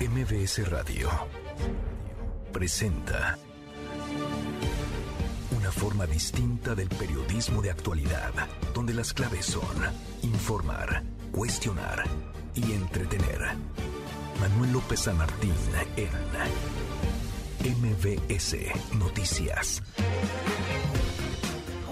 MBS Radio presenta una forma distinta del periodismo de actualidad, donde las claves son informar, cuestionar y entretener. Manuel López San Martín en MBS Noticias.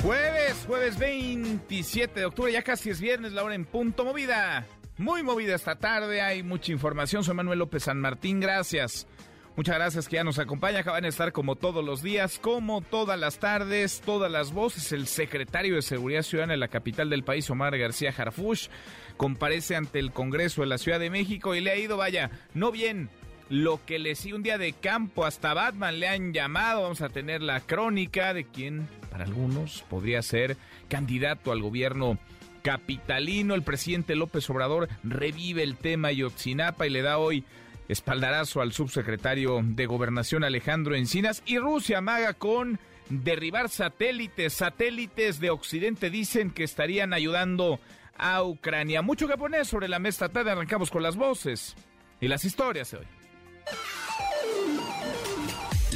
Jueves, jueves 27 de octubre, ya casi es viernes, la hora en punto movida. Muy movida esta tarde, hay mucha información. Soy Manuel López San Martín, gracias. Muchas gracias que ya nos acompaña. Acaban de estar como todos los días, como todas las tardes, todas las voces. El secretario de Seguridad Ciudadana de la capital del país, Omar García Harfush, comparece ante el Congreso de la Ciudad de México y le ha ido, vaya, no bien, lo que le sigue un día de campo, hasta Batman le han llamado, vamos a tener la crónica de quien para algunos podría ser candidato al gobierno capitalino. El presidente López Obrador revive el tema Yotzinapa y le da hoy espaldarazo al subsecretario de Gobernación Alejandro Encinas y Rusia amaga con derribar satélites. Satélites de Occidente dicen que estarían ayudando a Ucrania. Mucho que poner sobre la mesa tarde. Arrancamos con las voces y las historias de hoy.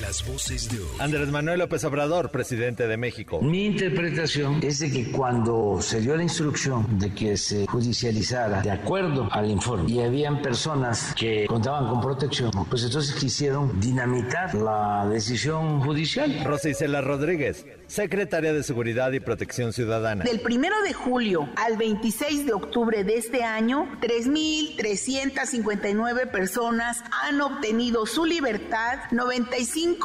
Las voces de hoy. Andrés Manuel López Obrador, presidente de México. Mi interpretación es de que cuando se dio la instrucción de que se judicializara de acuerdo al informe y habían personas que contaban con protección, pues entonces quisieron dinamitar la decisión judicial. Rosa Isela Rodríguez, secretaria de Seguridad y Protección Ciudadana. Del primero de julio al 26 de octubre de este año, 3.359 personas han obtenido su libertad, 95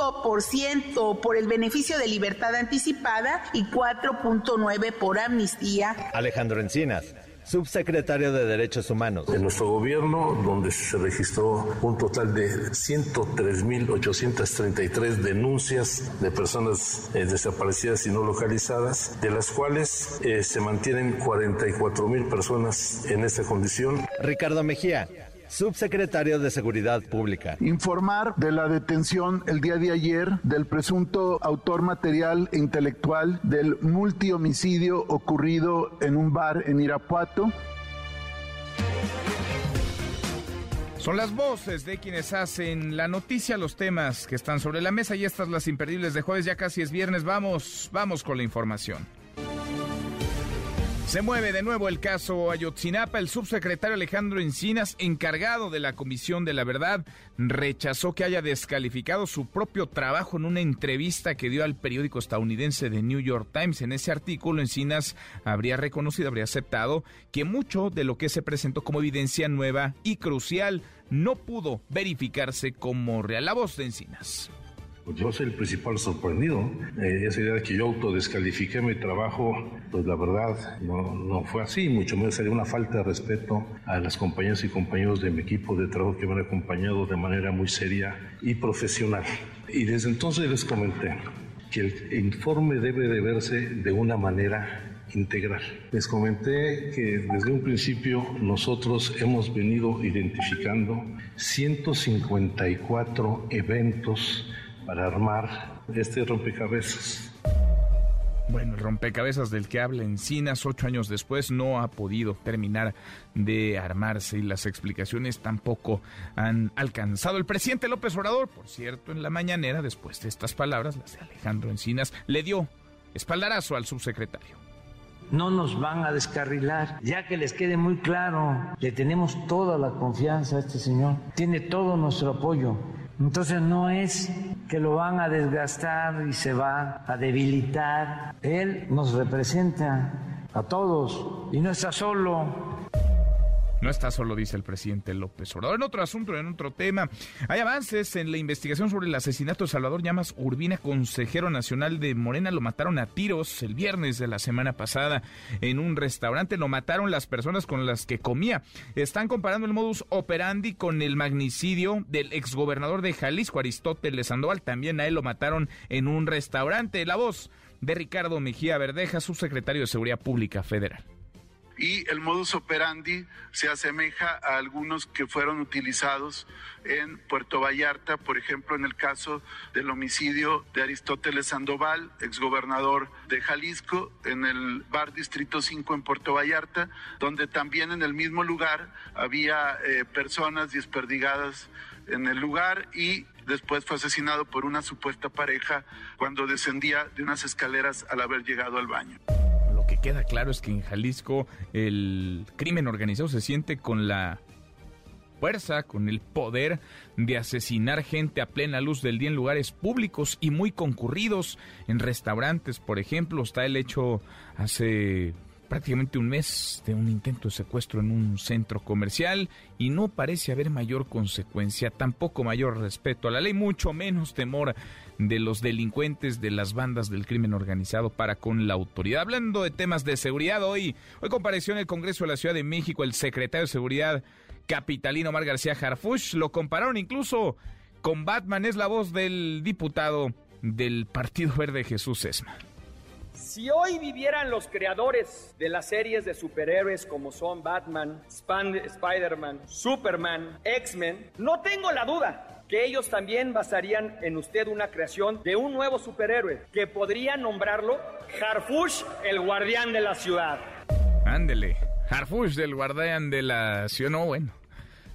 por el beneficio de libertad anticipada y 4.9 por amnistía. Alejandro Encinas subsecretario de Derechos Humanos. En nuestro gobierno, donde se registró un total de 103.833 denuncias de personas eh, desaparecidas y no localizadas, de las cuales eh, se mantienen 44.000 personas en esta condición. Ricardo Mejía subsecretario de Seguridad Pública. Informar de la detención el día de ayer del presunto autor material e intelectual del multihomicidio ocurrido en un bar en Irapuato. Son las voces de quienes hacen la noticia, los temas que están sobre la mesa y estas las imperdibles de jueves, ya casi es viernes, vamos, vamos con la información. Se mueve de nuevo el caso Ayotzinapa. El subsecretario Alejandro Encinas, encargado de la Comisión de la Verdad, rechazó que haya descalificado su propio trabajo en una entrevista que dio al periódico estadounidense The New York Times. En ese artículo, Encinas habría reconocido, habría aceptado que mucho de lo que se presentó como evidencia nueva y crucial no pudo verificarse como real. La voz de Encinas. Pues yo soy el principal sorprendido. Eh, esa idea de que yo autodescalifiqué mi trabajo, pues la verdad no, no fue así, mucho menos sería una falta de respeto a las compañeras y compañeros de mi equipo de trabajo que me han acompañado de manera muy seria y profesional. Y desde entonces les comenté que el informe debe de verse de una manera integral. Les comenté que desde un principio nosotros hemos venido identificando 154 eventos para armar este rompecabezas. Bueno, el rompecabezas del que habla Encinas ocho años después no ha podido terminar de armarse y las explicaciones tampoco han alcanzado. El presidente López Obrador, por cierto, en la mañanera, después de estas palabras, las de Alejandro Encinas, le dio espaldarazo al subsecretario. No nos van a descarrilar, ya que les quede muy claro, le tenemos toda la confianza a este señor, tiene todo nuestro apoyo. Entonces no es que lo van a desgastar y se va a debilitar. Él nos representa a todos y no está solo. No está solo, dice el presidente López Obrador. En otro asunto, en otro tema, hay avances en la investigación sobre el asesinato de Salvador Llamas Urbina, consejero nacional de Morena. Lo mataron a tiros el viernes de la semana pasada en un restaurante. Lo mataron las personas con las que comía. Están comparando el modus operandi con el magnicidio del exgobernador de Jalisco, Aristóteles Sandoval. También a él lo mataron en un restaurante. La voz de Ricardo Mejía Verdeja, subsecretario de Seguridad Pública Federal y el modus operandi se asemeja a algunos que fueron utilizados en Puerto Vallarta, por ejemplo, en el caso del homicidio de Aristóteles Sandoval, exgobernador de Jalisco, en el bar Distrito 5 en Puerto Vallarta, donde también en el mismo lugar había eh, personas desperdigadas en el lugar y después fue asesinado por una supuesta pareja cuando descendía de unas escaleras al haber llegado al baño. Queda claro es que en Jalisco el crimen organizado se siente con la fuerza, con el poder de asesinar gente a plena luz del día en lugares públicos y muy concurridos, en restaurantes, por ejemplo. Está el hecho hace prácticamente un mes de un intento de secuestro en un centro comercial y no parece haber mayor consecuencia, tampoco mayor respeto a la ley, mucho menos temor de los delincuentes de las bandas del crimen organizado para con la autoridad. Hablando de temas de seguridad, hoy, hoy compareció en el Congreso de la Ciudad de México el secretario de Seguridad capitalino Omar García Harfush, lo compararon incluso con Batman, es la voz del diputado del Partido Verde Jesús Esma. Si hoy vivieran los creadores de las series de superhéroes como son Batman, Spider-Man, Superman, X-Men, no tengo la duda que ellos también basarían en usted una creación de un nuevo superhéroe que podría nombrarlo Harfush, el guardián de la ciudad. Ándele, Harfush del guardián de la ciudad, no bueno.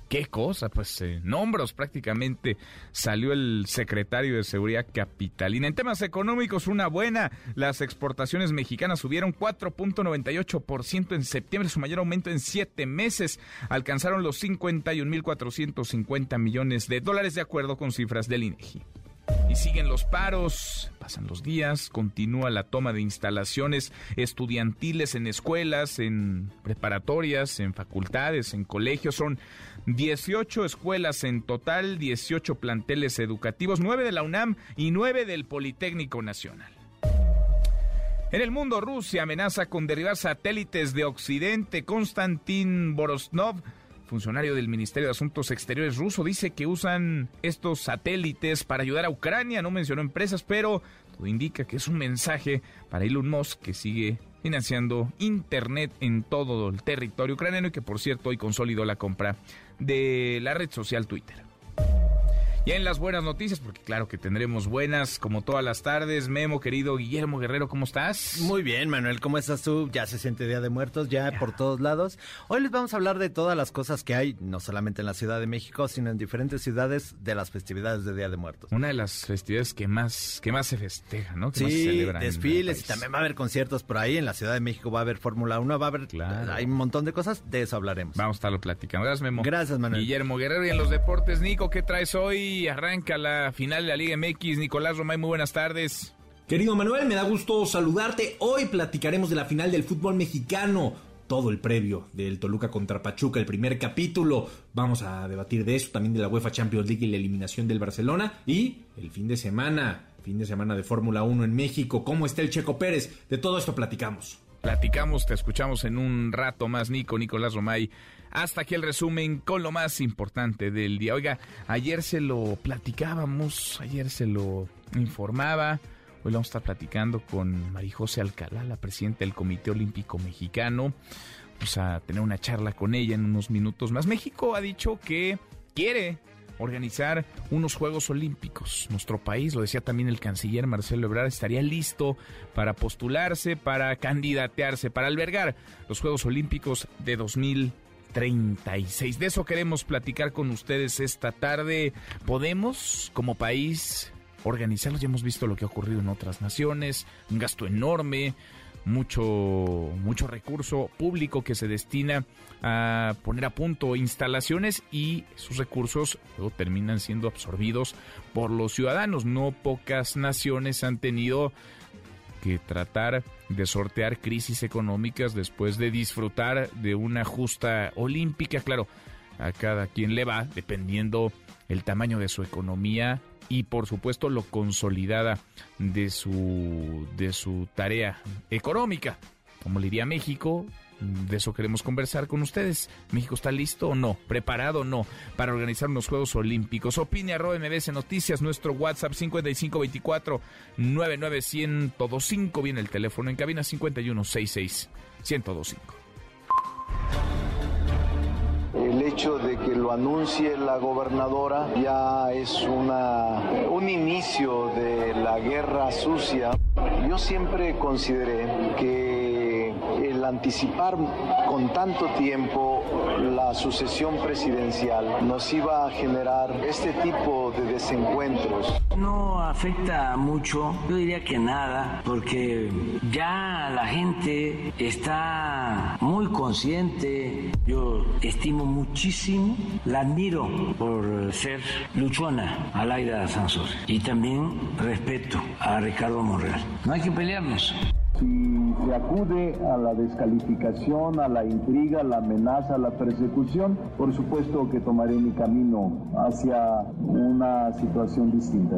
Qué cosa, pues eh, nombros prácticamente salió el secretario de Seguridad Capitalina. En temas económicos, una buena. Las exportaciones mexicanas subieron 4.98% en septiembre, su mayor aumento en siete meses. Alcanzaron los 51.450 millones de dólares, de acuerdo con cifras del INEGI. Siguen los paros, pasan los días, continúa la toma de instalaciones estudiantiles en escuelas, en preparatorias, en facultades, en colegios. Son 18 escuelas en total, 18 planteles educativos, 9 de la UNAM y 9 del Politécnico Nacional. En el mundo, Rusia amenaza con derribar satélites de Occidente. Konstantin Borosnov, funcionario del Ministerio de Asuntos Exteriores ruso, dice que usan estos satélites para ayudar a Ucrania. No mencionó empresas, pero todo indica que es un mensaje para Elon Musk que sigue financiando Internet en todo el territorio ucraniano y que por cierto hoy consolidó la compra de la red social Twitter. Y en las buenas noticias, porque claro que tendremos buenas como todas las tardes. Memo, querido Guillermo Guerrero, ¿cómo estás? Muy bien, Manuel, ¿cómo estás tú? Ya se siente Día de Muertos, ya, por todos lados. Hoy les vamos a hablar de todas las cosas que hay, no solamente en la Ciudad de México, sino en diferentes ciudades de las festividades de Día de Muertos. Una de las festividades que más, que más se festeja, ¿no? Que más se sí, celebran desfiles y también va a haber conciertos por ahí. En la Ciudad de México va a haber Fórmula 1, va a haber... Claro. Hay un montón de cosas, de eso hablaremos. Vamos a estarlo platicando. Gracias, Memo. Gracias, Manuel. Guillermo Guerrero y en los deportes, Nico, ¿qué traes hoy? Arranca la final de la Liga MX. Nicolás Romay, muy buenas tardes. Querido Manuel, me da gusto saludarte. Hoy platicaremos de la final del fútbol mexicano. Todo el previo del Toluca contra Pachuca, el primer capítulo. Vamos a debatir de eso, también de la UEFA Champions League y la eliminación del Barcelona. Y el fin de semana, fin de semana de Fórmula 1 en México. ¿Cómo está el Checo Pérez? De todo esto platicamos. Platicamos, te escuchamos en un rato más, Nico, Nicolás Romay. Hasta aquí el resumen con lo más importante del día. Oiga, ayer se lo platicábamos, ayer se lo informaba. Hoy vamos a estar platicando con Marijose Alcalá, la presidenta del Comité Olímpico Mexicano. Vamos a tener una charla con ella en unos minutos más. México ha dicho que quiere organizar unos Juegos Olímpicos. Nuestro país, lo decía también el canciller Marcelo Ebrard, estaría listo para postularse, para candidatearse, para albergar los Juegos Olímpicos de 2036. De eso queremos platicar con ustedes esta tarde. ¿Podemos, como país, organizarlos? Ya hemos visto lo que ha ocurrido en otras naciones, un gasto enorme, mucho, mucho recurso público que se destina a poner a punto instalaciones y sus recursos terminan siendo absorbidos por los ciudadanos. No pocas naciones han tenido que tratar de sortear crisis económicas después de disfrutar de una justa olímpica. Claro, a cada quien le va dependiendo el tamaño de su economía y por supuesto lo consolidada de su de su tarea económica. Como le diría México, de eso queremos conversar con ustedes. ¿México está listo o no? ¿Preparado o no para organizar unos Juegos Olímpicos? Opine arroba Noticias, nuestro WhatsApp 5524 99105. Viene el teléfono en cabina 5166 1025. hecho de que lo anuncie la gobernadora ya es una, un inicio de la guerra sucia. Yo siempre consideré que el anticipar con tanto tiempo la sucesión presidencial nos iba a generar este tipo de desencuentros. No afecta mucho, yo diría que nada, porque ya la gente está muy consciente. Yo estimo muchísimo, la admiro por ser luchona a Laida Sansor y también respeto a Ricardo Monreal. No hay que pelearnos. Si se acude a la descalificación, a la intriga, a la amenaza, a la persecución, por supuesto que tomaré mi camino hacia una situación distinta.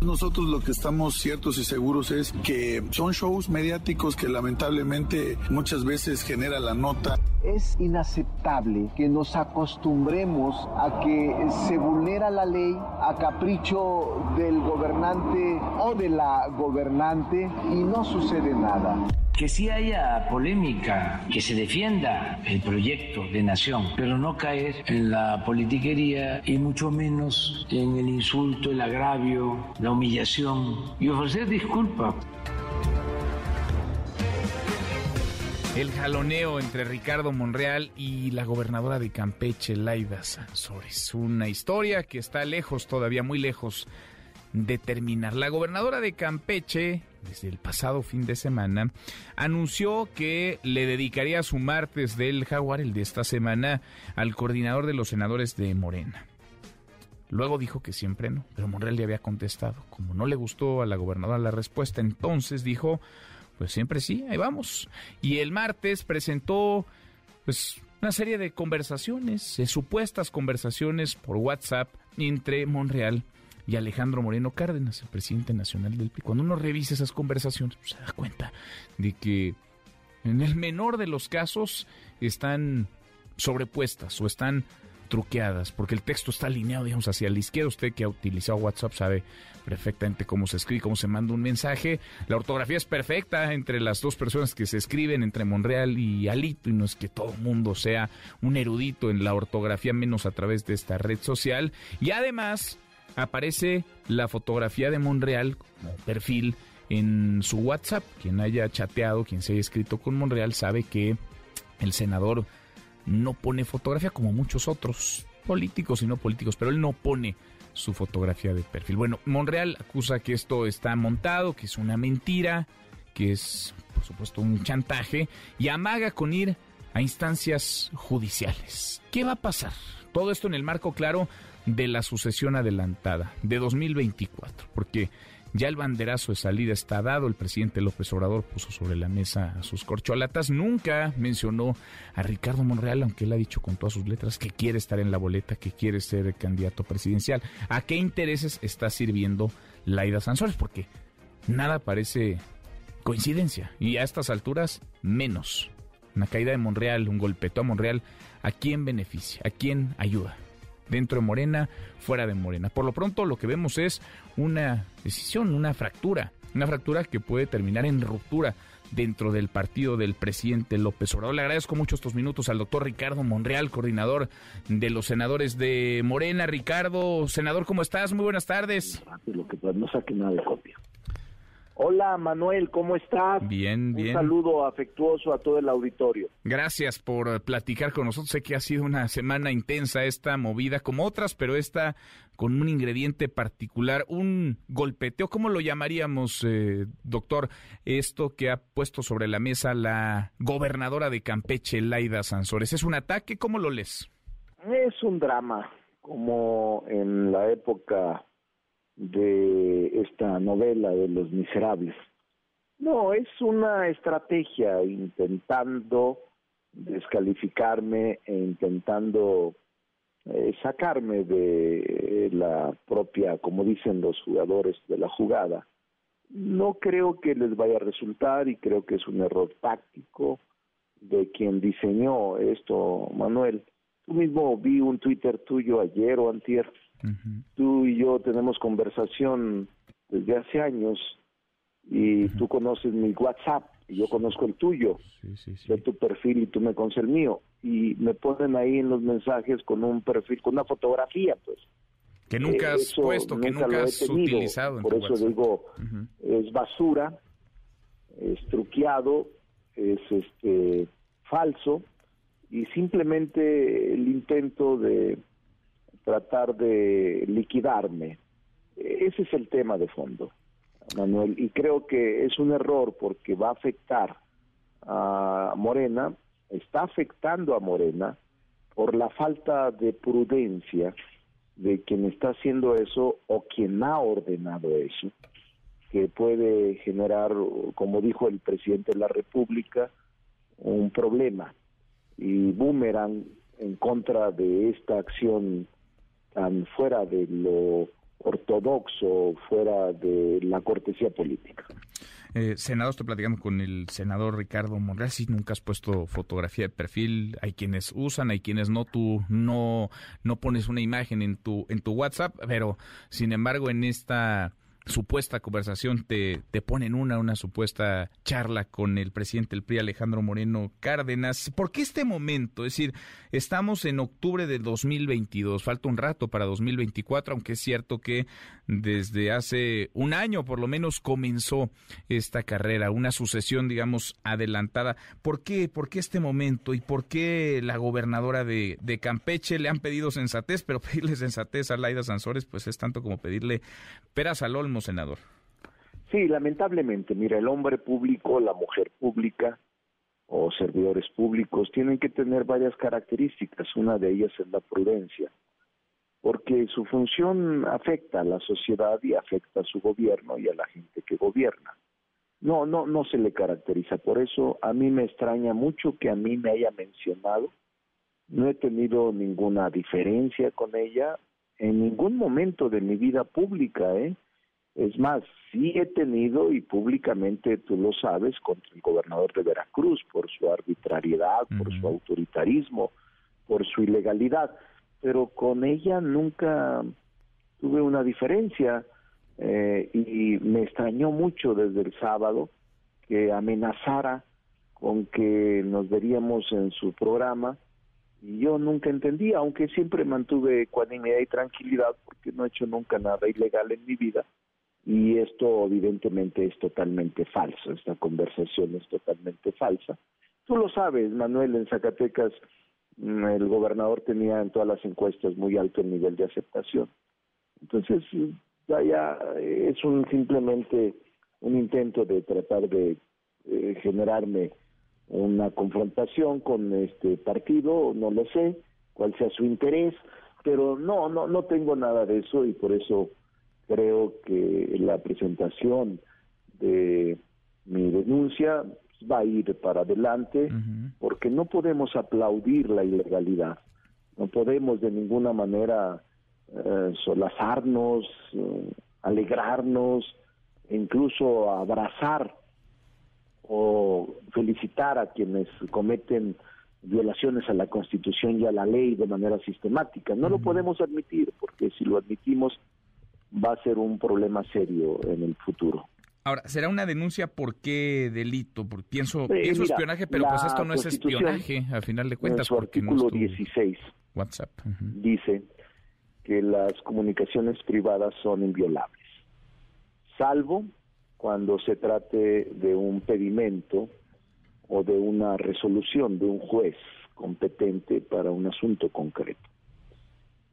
Nosotros lo que estamos ciertos y seguros es que son shows mediáticos que lamentablemente muchas veces genera la nota. Es inaceptable que nos acostumbremos a que se vulnera la ley a capricho del gobernante o de la gobernante y no sucede nada que sí haya polémica, que se defienda el proyecto de nación, pero no caer en la politiquería y mucho menos en el insulto, el agravio, la humillación y ofrecer disculpas. El jaloneo entre Ricardo Monreal y la gobernadora de Campeche, Laida Sansores. Una historia que está lejos, todavía muy lejos de terminar. La gobernadora de Campeche, desde el pasado fin de semana, anunció que le dedicaría su martes del jaguar, el de esta semana, al coordinador de los senadores de Morena. Luego dijo que siempre no, pero Monreal le había contestado. Como no le gustó a la gobernadora la respuesta, entonces dijo, pues siempre sí, ahí vamos. Y el martes presentó pues una serie de conversaciones, de supuestas conversaciones por WhatsApp entre Monreal y Alejandro Moreno Cárdenas, el presidente nacional del PRI. Cuando uno revisa esas conversaciones, pues, se da cuenta de que en el menor de los casos están sobrepuestas o están truqueadas, porque el texto está alineado, digamos, hacia la izquierda. Usted que ha utilizado WhatsApp sabe perfectamente cómo se escribe, cómo se manda un mensaje. La ortografía es perfecta entre las dos personas que se escriben, entre Monreal y Alito, y no es que todo el mundo sea un erudito en la ortografía, menos a través de esta red social. Y además, aparece la fotografía de Monreal perfil en su WhatsApp. Quien haya chateado, quien se haya escrito con Monreal, sabe que el senador no pone fotografía como muchos otros políticos y no políticos, pero él no pone su fotografía de perfil. Bueno, Monreal acusa que esto está montado, que es una mentira, que es, por supuesto, un chantaje y amaga con ir a instancias judiciales. ¿Qué va a pasar? Todo esto en el marco claro de la sucesión adelantada de 2024, porque ya el banderazo de salida está dado, el presidente López Obrador puso sobre la mesa sus corcholatas, nunca mencionó a Ricardo Monreal, aunque él ha dicho con todas sus letras que quiere estar en la boleta, que quiere ser candidato presidencial. ¿A qué intereses está sirviendo Laida Sansores? Porque nada parece coincidencia y a estas alturas menos. Una caída de Monreal, un golpeteo a Monreal, ¿a quién beneficia? ¿A quién ayuda? dentro de Morena, fuera de Morena. Por lo pronto lo que vemos es una decisión, una fractura, una fractura que puede terminar en ruptura dentro del partido del presidente López Obrador. Le agradezco mucho estos minutos al doctor Ricardo Monreal, coordinador de los senadores de Morena. Ricardo, senador, ¿cómo estás? Muy buenas tardes. No saque nada. Hola Manuel, ¿cómo estás? Bien, bien. Un saludo afectuoso a todo el auditorio. Gracias por platicar con nosotros. Sé que ha sido una semana intensa esta movida, como otras, pero esta con un ingrediente particular, un golpeteo, ¿cómo lo llamaríamos, eh, doctor? Esto que ha puesto sobre la mesa la gobernadora de Campeche, Laida Sansores. ¿Es un ataque? ¿Cómo lo lees? Es un drama, como en la época de esta novela de los miserables. No, es una estrategia intentando descalificarme e intentando eh, sacarme de la propia, como dicen los jugadores, de la jugada. No creo que les vaya a resultar y creo que es un error táctico de quien diseñó esto, Manuel. Tú mismo vi un Twitter tuyo ayer o antier Tú y yo tenemos conversación desde hace años y tú conoces mi WhatsApp y yo conozco el tuyo, de tu perfil y tú me conoces el mío, y me ponen ahí en los mensajes con un perfil, con una fotografía, pues. Que nunca has puesto, que nunca has utilizado. por eso digo, es basura, es truqueado, es este falso, y simplemente el intento de tratar de liquidarme. Ese es el tema de fondo, Manuel, y creo que es un error porque va a afectar a Morena, está afectando a Morena por la falta de prudencia de quien está haciendo eso o quien ha ordenado eso, que puede generar, como dijo el presidente de la República, un problema y boomerang en contra de esta acción fuera de lo ortodoxo, fuera de la cortesía política. Eh, senador, estoy platicando con el senador Ricardo Monreal. Nunca has puesto fotografía de perfil, hay quienes usan, hay quienes no. Tú no, no pones una imagen en tu, en tu WhatsApp, pero sin embargo, en esta supuesta conversación te, te ponen una, una supuesta charla con el presidente del PRI, Alejandro Moreno Cárdenas. ¿Por qué este momento? Es decir, estamos en octubre de 2022, falta un rato para 2024, aunque es cierto que desde hace un año por lo menos comenzó esta carrera, una sucesión, digamos, adelantada. ¿Por qué? ¿Por qué este momento? ¿Y por qué la gobernadora de, de Campeche le han pedido sensatez? Pero pedirle sensatez a Laida Sansores, pues es tanto como pedirle peras al olmo senador. Sí, lamentablemente, mira, el hombre público, la mujer pública o servidores públicos tienen que tener varias características. Una de ellas es la prudencia, porque su función afecta a la sociedad y afecta a su gobierno y a la gente que gobierna. No, no, no se le caracteriza. Por eso a mí me extraña mucho que a mí me haya mencionado. No he tenido ninguna diferencia con ella en ningún momento de mi vida pública, ¿eh? Es más, sí he tenido, y públicamente tú lo sabes, contra el gobernador de Veracruz por su arbitrariedad, por su autoritarismo, por su ilegalidad, pero con ella nunca tuve una diferencia eh, y me extrañó mucho desde el sábado que amenazara con que nos veríamos en su programa y yo nunca entendí, aunque siempre mantuve ecuanimidad y tranquilidad porque no he hecho nunca nada ilegal en mi vida y esto evidentemente es totalmente falso, esta conversación es totalmente falsa. Tú lo sabes, Manuel, en Zacatecas mm, el gobernador tenía en todas las encuestas muy alto el nivel de aceptación. Entonces, vaya, es un simplemente un intento de tratar de eh, generarme una confrontación con este partido, no lo sé, cuál sea su interés, pero no, no, no tengo nada de eso y por eso creo que la presentación de mi denuncia va a ir para adelante porque no podemos aplaudir la ilegalidad, no podemos de ninguna manera eh, solazarnos, eh, alegrarnos, incluso abrazar o felicitar a quienes cometen violaciones a la Constitución y a la ley de manera sistemática. No lo podemos admitir porque si lo admitimos va a ser un problema serio en el futuro. Ahora, ¿será una denuncia por qué delito? Porque pienso, pienso espionaje, pero pues esto no es espionaje, al final de cuentas. En su artículo 16 WhatsApp. dice que las comunicaciones privadas son inviolables, salvo cuando se trate de un pedimento o de una resolución de un juez competente para un asunto concreto.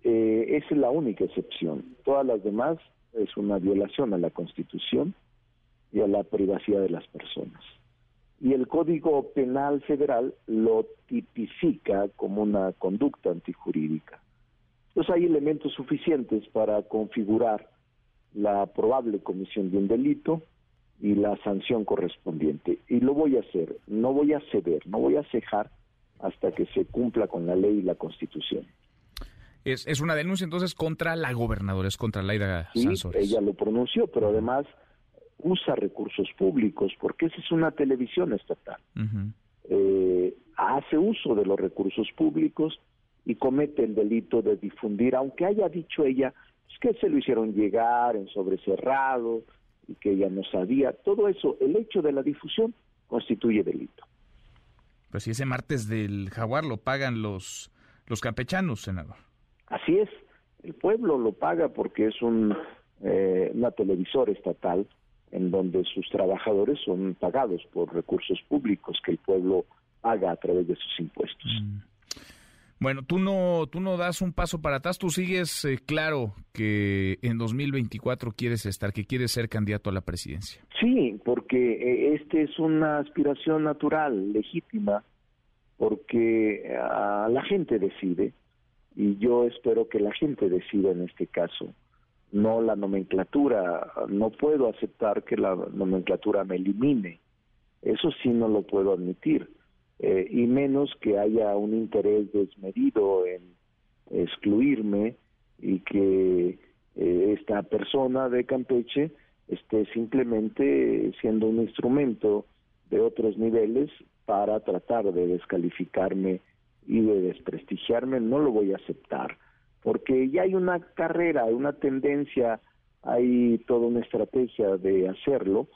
Eh, esa es la única excepción. Todas las demás es una violación a la Constitución y a la privacidad de las personas. Y el Código Penal Federal lo tipifica como una conducta antijurídica. Entonces hay elementos suficientes para configurar la probable comisión de un delito y la sanción correspondiente. Y lo voy a hacer, no voy a ceder, no voy a cejar hasta que se cumpla con la ley y la Constitución. Es, es una denuncia entonces contra la gobernadora, es contra Laida sí, Sansores. Ella lo pronunció, pero además usa recursos públicos porque esa es una televisión estatal. eh, hace uso de los recursos públicos y comete el delito de difundir, aunque haya dicho ella pues, que se lo hicieron llegar en sobrecerrado y que ella no sabía, todo eso, el hecho de la difusión constituye delito. Pues si ese martes del jaguar lo pagan los, los campechanos, senador. Así es, el pueblo lo paga porque es un, eh, una televisora estatal en donde sus trabajadores son pagados por recursos públicos que el pueblo paga a través de sus impuestos. Mm. Bueno, tú no, tú no das un paso para atrás, tú sigues eh, claro que en 2024 quieres estar, que quieres ser candidato a la presidencia. Sí, porque eh, este es una aspiración natural, legítima, porque a la gente decide y yo espero que la gente decida en este caso, no la nomenclatura. No puedo aceptar que la nomenclatura me elimine. Eso sí no lo puedo admitir eh, y menos que haya un interés desmedido en excluirme y que eh, esta persona de Campeche esté simplemente siendo un instrumento de otros niveles para tratar de descalificarme y de desprestigiarme, no lo voy a aceptar, porque ya hay una carrera, una tendencia, hay toda una estrategia de hacerlo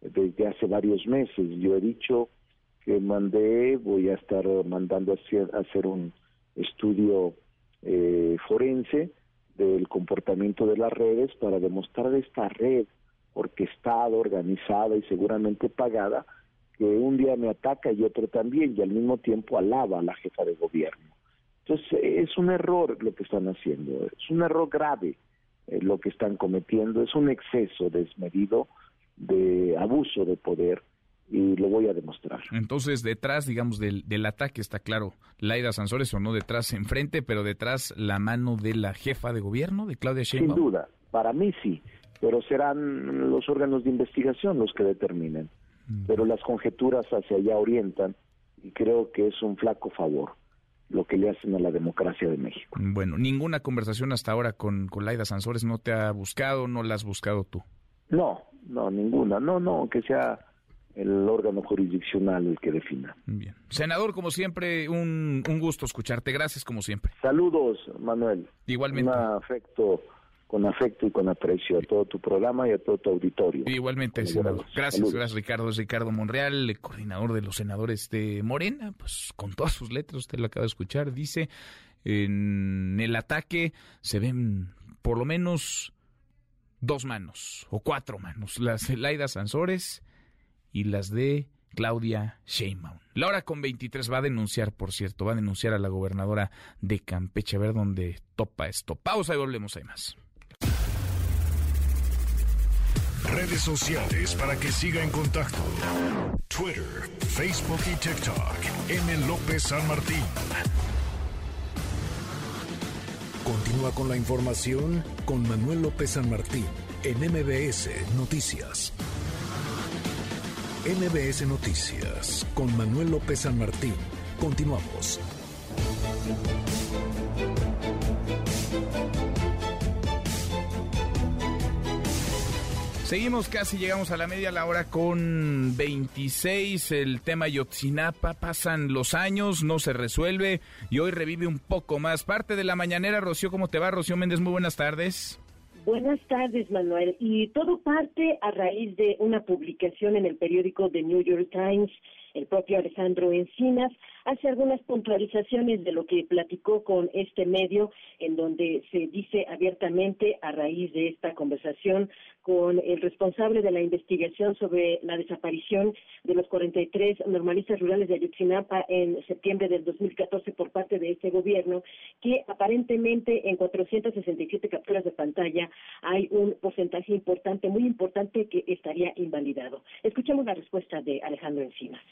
desde hace varios meses. Yo he dicho que mandé, voy a estar mandando a hacer, un estudio eh, forense del comportamiento de las redes para demostrar esta red orquestada, organizada y seguramente pagada, que un día me ataca y otro también, y al mismo tiempo alaba a la jefa de gobierno. Entonces, es un error lo que están haciendo, es un error grave eh, lo que están cometiendo, es un exceso desmedido de abuso de poder y lo voy a demostrar. Entonces, detrás, digamos, del, del ataque está claro, Laida Sansores o no detrás, enfrente, pero detrás la mano de la jefa de gobierno, de Claudia Sheinbaum. Sin duda, para mí sí, pero serán los órganos de investigación los que determinen. Pero las conjeturas hacia allá orientan y creo que es un flaco favor lo que le hacen a la democracia de México. Bueno, ninguna conversación hasta ahora con, con Laida Sansores no te ha buscado, no la has buscado tú. No, no, ninguna. No, no, que sea el órgano jurisdiccional el que defina. Bien. Senador, como siempre, un, un gusto escucharte. Gracias, como siempre. Saludos, Manuel. Igualmente. Un afecto, con afecto y con aprecio a todo tu programa y a todo tu auditorio. Igualmente, senador. Gracias, gracias, Ricardo. Es Ricardo Monreal, coordinador de los senadores de Morena. Pues con todas sus letras, usted lo acaba de escuchar. Dice, en el ataque se ven por lo menos dos manos o cuatro manos. Las Laida Sansores y las de Claudia Sheinbaum. Laura con 23 va a denunciar, por cierto, va a denunciar a la gobernadora de Campeche, a ver dónde topa esto. Pausa y volvemos, hay más. Redes sociales para que siga en contacto: Twitter, Facebook y TikTok. M. López San Martín. Continúa con la información con Manuel López San Martín en MBS Noticias. MBS Noticias con Manuel López San Martín. Continuamos. Seguimos casi, llegamos a la media la hora con 26. El tema Yotzinapa, pasan los años, no se resuelve y hoy revive un poco más. Parte de la mañanera, Rocío, ¿cómo te va? Rocío Méndez, muy buenas tardes. Buenas tardes, Manuel. Y todo parte a raíz de una publicación en el periódico The New York Times. El propio Alejandro Encinas hace algunas puntualizaciones de lo que platicó con este medio, en donde se dice abiertamente a raíz de esta conversación con el responsable de la investigación sobre la desaparición de los 43 normalistas rurales de Ayotzinapa en septiembre del 2014 por parte de este gobierno, que aparentemente en 467 capturas de pantalla hay un porcentaje importante, muy importante, que estaría invalidado. Escuchemos la respuesta de Alejandro Encinas.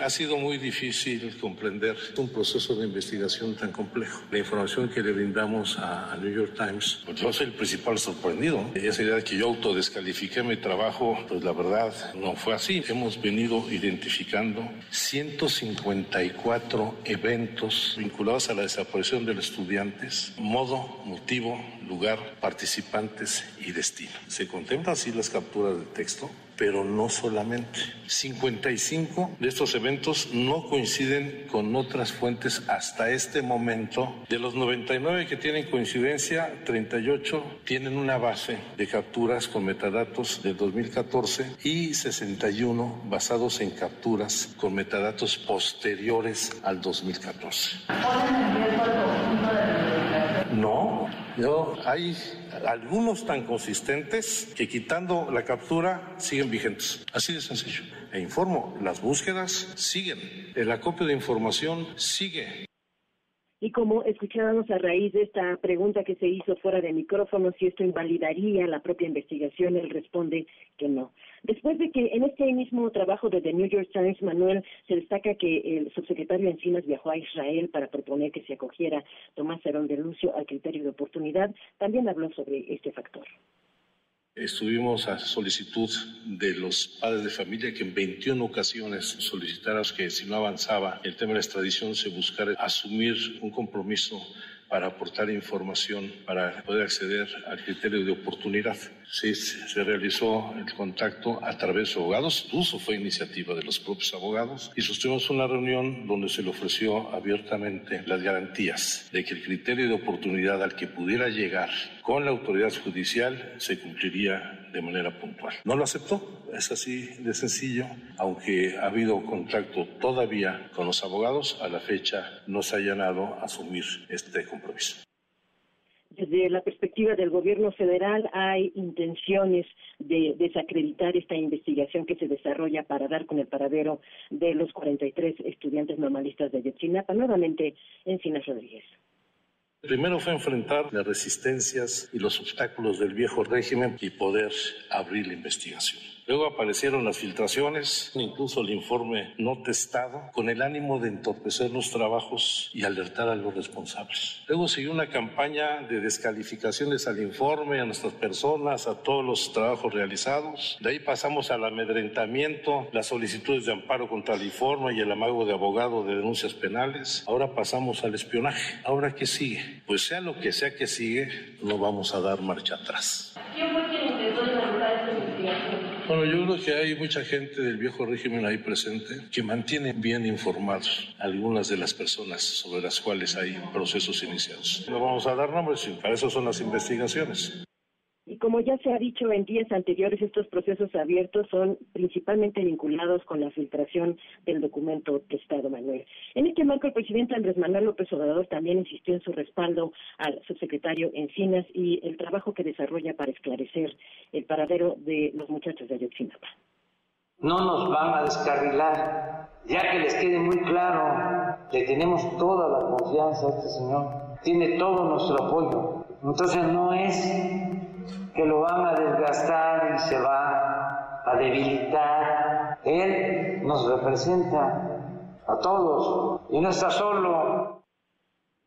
Ha sido muy difícil comprender un proceso de investigación tan complejo. La información que le brindamos a, New York Times, pues yo soy el principal sorprendido. Esa idea de que yo autodescalifiqué mi trabajo, pues la verdad no fue así. Hemos venido identificando 154 eventos vinculados a la desaparición de los estudiantes, modo, motivo, lugar, participantes y destino. Se contemplan así las capturas de texto, pero no solamente. 55 de estos eventos no coinciden con otras fuentes hasta este momento. De los 99 que tienen coincidencia, 38 tienen una base de capturas con metadatos del 2014 y 61 basados en capturas con metadatos posteriores al 2014. No, no, hay algunos tan consistentes que quitando la captura siguen vigentes. Así de sencillo. E informo, las búsquedas siguen, el acopio de información sigue. Y como escuchábamos a raíz de esta pregunta que se hizo fuera de micrófono, si esto invalidaría la propia investigación, él responde que no. Después de que en este mismo trabajo de The New York Times, Manuel, se destaca que el subsecretario Encinas viajó a Israel para proponer que se acogiera Tomás Herón de Lucio al criterio de oportunidad, también habló sobre este factor. Estuvimos a solicitud de los padres de familia que en 21 ocasiones solicitaron que si no avanzaba el tema de la extradición se buscara asumir un compromiso para aportar información para poder acceder al criterio de oportunidad. Sí, se realizó el contacto a través de abogados, incluso fue iniciativa de los propios abogados, y sostuvimos una reunión donde se le ofreció abiertamente las garantías de que el criterio de oportunidad al que pudiera llegar con la autoridad judicial se cumpliría de manera puntual. No lo aceptó, es así de sencillo, aunque ha habido contacto todavía con los abogados, a la fecha no se ha llenado asumir este compromiso. Desde la perspectiva del gobierno federal hay intenciones de desacreditar esta investigación que se desarrolla para dar con el paradero de los 43 estudiantes normalistas de Yotzinapa, nuevamente Encinas Rodríguez. Primero fue enfrentar las resistencias y los obstáculos del viejo régimen y poder abrir la investigación. Luego aparecieron las filtraciones, incluso el informe no testado, con el ánimo de entorpecer los trabajos y alertar a los responsables. Luego siguió una campaña de descalificaciones al informe, a nuestras personas, a todos los trabajos realizados. De ahí pasamos al amedrentamiento, las solicitudes de amparo contra el informe y el amago de abogado de denuncias penales. Ahora pasamos al espionaje. ¿Ahora qué sigue? Pues sea lo que sea que sigue, no vamos a dar marcha atrás. ¿Quién fue quien? Bueno, yo creo que hay mucha gente del viejo régimen ahí presente que mantiene bien informados algunas de las personas sobre las cuales hay procesos iniciados. No vamos a dar nombres, para eso son las investigaciones. Y como ya se ha dicho en días anteriores, estos procesos abiertos son principalmente vinculados con la filtración del documento testado, Manuel. En este marco, el presidente Andrés Manuel López Obrador también insistió en su respaldo al subsecretario Encinas y el trabajo que desarrolla para esclarecer el paradero de los muchachos de Ayotzinapa. No nos van a descarrilar, ya que les quede muy claro, le tenemos toda la confianza a este señor, tiene todo nuestro apoyo. Entonces no es que lo van a desgastar y se va a debilitar. Él nos representa a todos y no está solo.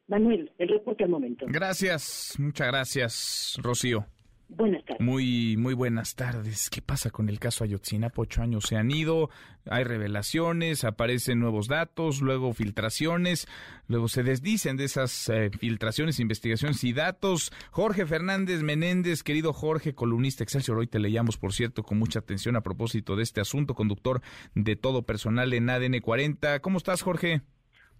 Manuel, el reporte al momento. Gracias, muchas gracias, Rocío. Buenas tardes. Muy, muy buenas tardes. ¿Qué pasa con el caso Ayotzinapa? Ocho años se han ido, hay revelaciones, aparecen nuevos datos, luego filtraciones, luego se desdicen de esas eh, filtraciones, investigaciones y datos. Jorge Fernández Menéndez, querido Jorge, columnista Excelsior, hoy te leíamos, por cierto, con mucha atención a propósito de este asunto, conductor de todo personal en ADN 40. ¿Cómo estás, Jorge?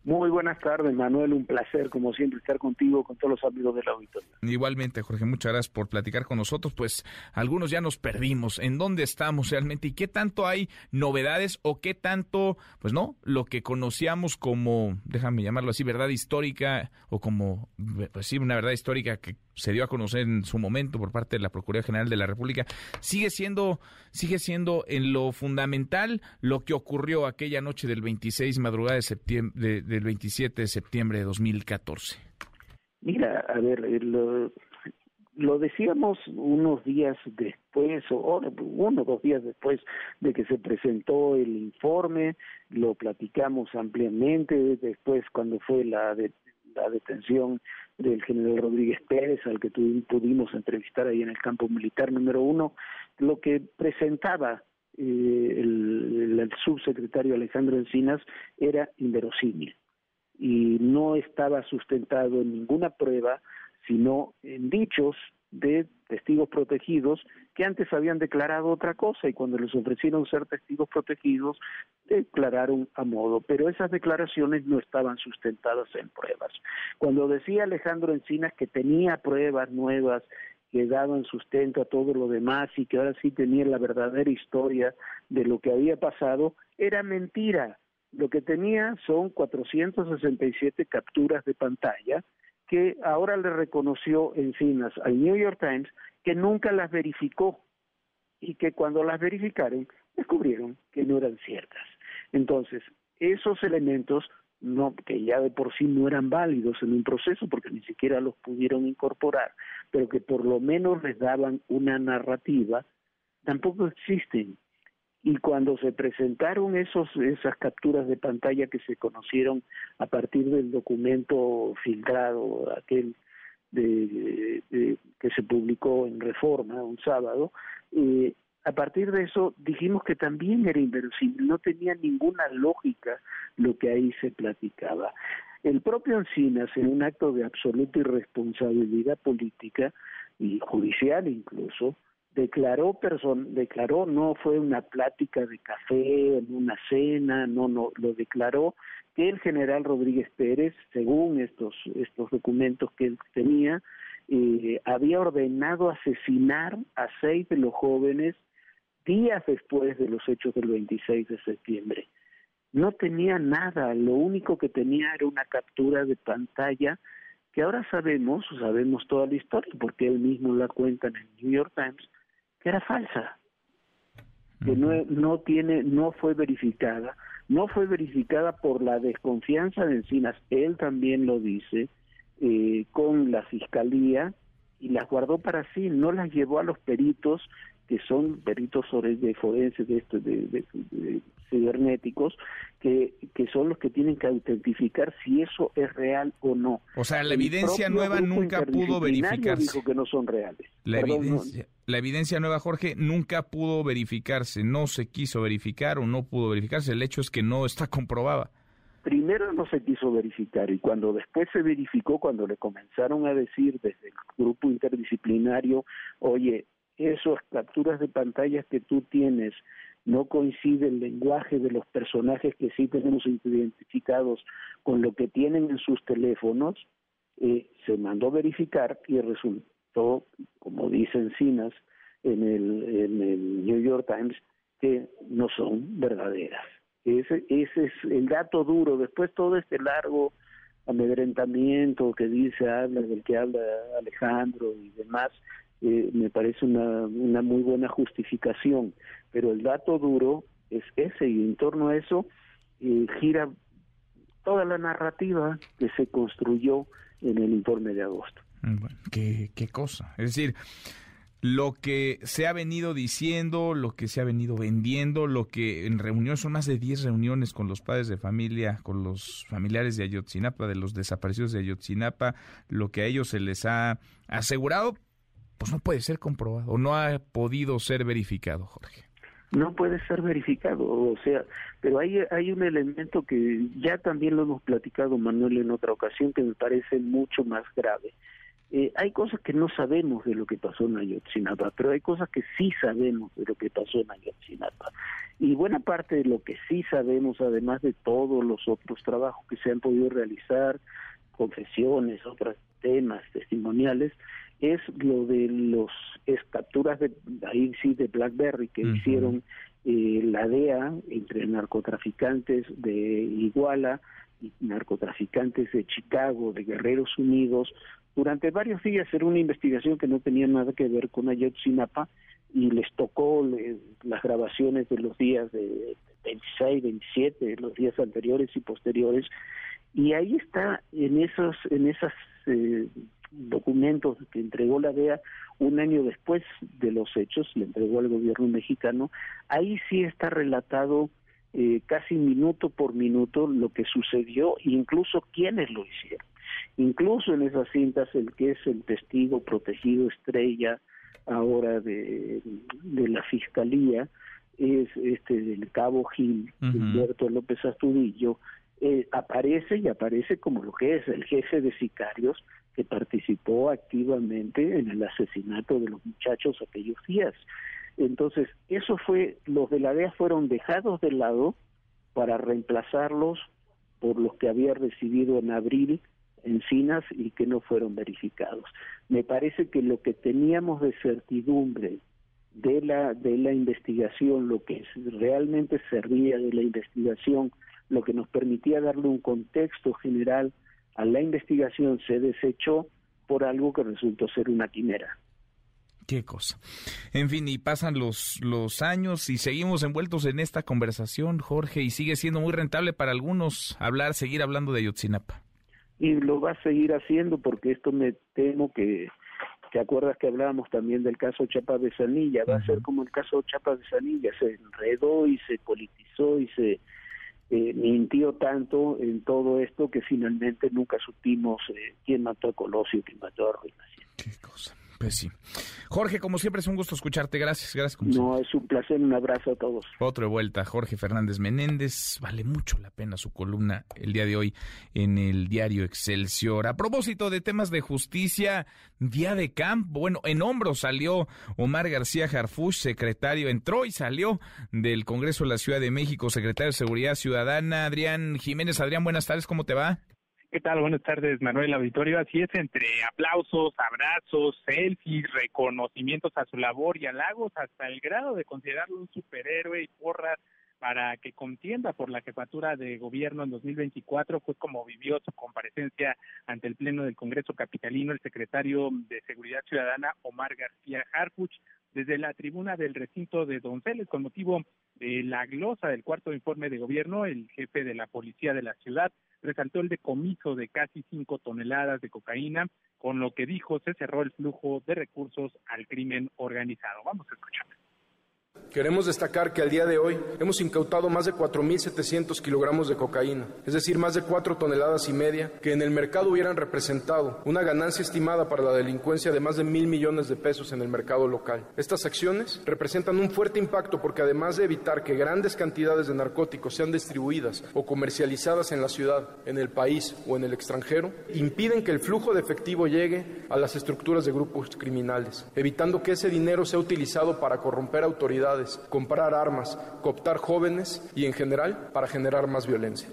Muy buenas tardes, Manuel. Un placer, como siempre, estar contigo, con todos los amigos del auditorio. Igualmente, Jorge, muchas gracias por platicar con nosotros. Pues algunos ya nos perdimos. ¿En dónde estamos realmente? ¿Y qué tanto hay novedades o qué tanto, pues no, lo que conocíamos como, déjame llamarlo así, verdad histórica o como, pues sí, una verdad histórica que se dio a conocer en su momento por parte de la Procuraduría General de la República, sigue siendo, sigue siendo en lo fundamental lo que ocurrió aquella noche del 26, madrugada de septiembre, del 27 de septiembre de 2014. Mira, a ver, eh, lo, lo decíamos unos días después, o uno o dos días después de que se presentó el informe, lo platicamos ampliamente, después cuando fue la, de, la detención del general Rodríguez Pérez, al que pudimos entrevistar ahí en el campo militar número uno, lo que presentaba eh, el, el, subsecretario Alejandro Encinas era inverosímil y no estaba sustentado en ninguna prueba, sino en dichos de testigos protegidos que antes habían declarado otra cosa y cuando les ofrecieron ser testigos protegidos declararon a modo, pero esas declaraciones no estaban sustentadas en pruebas. Cuando decía Alejandro Encinas que tenía pruebas nuevas que daban sustento a todo lo demás y que ahora sí tenía la verdadera historia de lo que había pasado, era mentira. Lo que tenía son 467 capturas de pantalla que ahora le reconoció Encinas al New York Times que nunca las verificó y que cuando las verificaron descubrieron que no eran ciertas. Entonces, esos elementos no que ya de por sí no eran válidos en un proceso porque ni siquiera los pudieron incorporar, pero que por lo menos les daban una narrativa, tampoco existen. Y cuando se presentaron esos esas capturas de pantalla que se conocieron a partir del documento filtrado aquel de, que se publicó en Reforma un sábado, eh, a partir de eso dijimos que también era inverosímil, no tenía ninguna lógica lo que ahí se platicaba. El propio Encinas, en un acto de absoluta irresponsabilidad política y judicial incluso, declaró person declaró no fue una plática de café en una cena no no lo declaró que el general Rodríguez Pérez según estos estos documentos que él tenía eh, había ordenado asesinar a seis de los jóvenes días después de los hechos del 26 de septiembre. No tenía nada, lo único que tenía era una captura de pantalla que ahora sabemos, sabemos toda la historia, porque él mismo la cuenta en el New York Times, que era falsa, que no, no tiene, no fue verificada, no fue verificada por la desconfianza de Encinas, él también lo dice, eh, con la fiscalía y las guardó para sí, no las llevó a los peritos que son peritos de forenses de, esto, de, cibernéticos que, que son los que tienen que autentificar si eso es real o no. O sea, la evidencia nueva nunca pudo verificarse. Dijo que no son reales. La, evidencia, la evidencia nueva, Jorge, nunca pudo verificarse, no se quiso verificar o no pudo verificarse. El hecho es que no está comprobada primero no se quiso verificar y cuando después se verificó, cuando le comenzaron a decir desde el grupo interdisciplinario, oye, esas capturas de pantallas que tú tienes no coincide el lenguaje de los personajes que sí tenemos identificados con lo que tienen en sus teléfonos, eh, se mandó verificar y resultó, como dicen Cinas en el, en el New York Times, que no son verdaderas. Ese, ese es el dato duro. Después todo este largo amedrentamiento que dice, habla del que habla Alejandro y demás, eh, me parece una, una muy buena justificación, pero el dato duro es ese y en torno a eso eh, gira toda la narrativa que se construyó en el informe de agosto. Mm, qué, qué cosa. Es decir, lo que se ha venido diciendo, lo que se ha venido vendiendo, lo que en reunión son más de 10 reuniones con los padres de familia, con los familiares de Ayotzinapa, de los desaparecidos de Ayotzinapa, lo que a ellos se les ha asegurado, pues no puede ser comprobado no ha podido ser verificado, Jorge. No puede ser verificado, o sea, pero hay, hay un elemento que ya también lo hemos platicado, Manuel, en otra ocasión, que me parece mucho más grave. Eh, hay cosas que no sabemos de lo que pasó en Ayotzinapa, pero hay cosas que sí sabemos de lo que pasó en Ayotzinapa. Y buena parte de lo que sí sabemos, además de todos los otros trabajos que se han podido realizar, confesiones, otros temas testimoniales, es lo de los capturas de ahí sí de BlackBerry que hicieron eh, la DEA entre narcotraficantes de Iguala y narcotraficantes de Chicago, de Guerreros Unidos, durante varios días era una investigación que no tenía nada que ver con Ayotzinapa y les tocó las grabaciones de los días de 26, 27, los días anteriores y posteriores. Y ahí está en esos en esas eh, documentos que entregó la DEA un año después de los hechos, le entregó al gobierno mexicano, ahí sí está relatado eh, casi minuto por minuto lo que sucedió e incluso quiénes lo hicieron. Incluso en esas cintas el que es el testigo protegido estrella ahora de, de la fiscalía es este del cabo Gil, Humberto López Astudillo, eh, aparece y aparece como lo que es el jefe de sicarios que participó activamente en el asesinato de los muchachos aquellos días. Entonces, eso fue, los de la DEA fueron dejados de lado para reemplazarlos por los que había recibido en abril encinas y que no fueron verificados. Me parece que lo que teníamos de certidumbre de la de la investigación, lo que realmente servía de la investigación, lo que nos permitía darle un contexto general la investigación se desechó por algo que resultó ser una quimera. Qué cosa. En fin, y pasan los, los años y seguimos envueltos en esta conversación, Jorge, y sigue siendo muy rentable para algunos hablar, seguir hablando de Ayotzinapa. Y lo va a seguir haciendo porque esto me temo que, ¿te acuerdas que hablábamos también del caso Chapa de Sanilla? Va a ser como el caso Chapa de Sanilla, se enredó y se politizó y se eh, mintió tanto en todo esto que finalmente nunca supimos eh, quién mató a Colosio, quién mató a Ruiz. Qué cosa. Pues sí. Jorge, como siempre es un gusto escucharte. Gracias, gracias. no, es un placer. Un abrazo a todos. Otro de vuelta, Jorge Fernández Menéndez. Vale mucho la pena su columna el día de hoy en el diario Excelsior. A propósito de temas de justicia, día de campo. Bueno, en hombros salió Omar García Jarfush, secretario, entró y salió del Congreso de la Ciudad de México, secretario de Seguridad Ciudadana. Adrián Jiménez. Adrián, buenas tardes, ¿cómo te va? ¿Qué tal? Buenas tardes, Manuel Auditorio. Así es, entre aplausos, abrazos, selfies, reconocimientos a su labor y halagos, hasta el grado de considerarlo un superhéroe y porras para que contienda por la jefatura de gobierno en 2024, fue como vivió su comparecencia ante el Pleno del Congreso Capitalino el secretario de Seguridad Ciudadana, Omar García Harfuch, desde la tribuna del recinto de Donceles, con motivo de la glosa del cuarto informe de gobierno, el jefe de la policía de la ciudad resaltó el decomiso de casi cinco toneladas de cocaína, con lo que dijo se cerró el flujo de recursos al crimen organizado. Vamos a escuchar. Queremos destacar que al día de hoy hemos incautado más de 4.700 kilogramos de cocaína, es decir, más de 4 toneladas y media, que en el mercado hubieran representado una ganancia estimada para la delincuencia de más de mil millones de pesos en el mercado local. Estas acciones representan un fuerte impacto porque además de evitar que grandes cantidades de narcóticos sean distribuidas o comercializadas en la ciudad, en el país o en el extranjero, impiden que el flujo de efectivo llegue a las estructuras de grupos criminales, evitando que ese dinero sea utilizado para corromper autoridades comprar armas, cooptar jóvenes y en general para generar más violencia.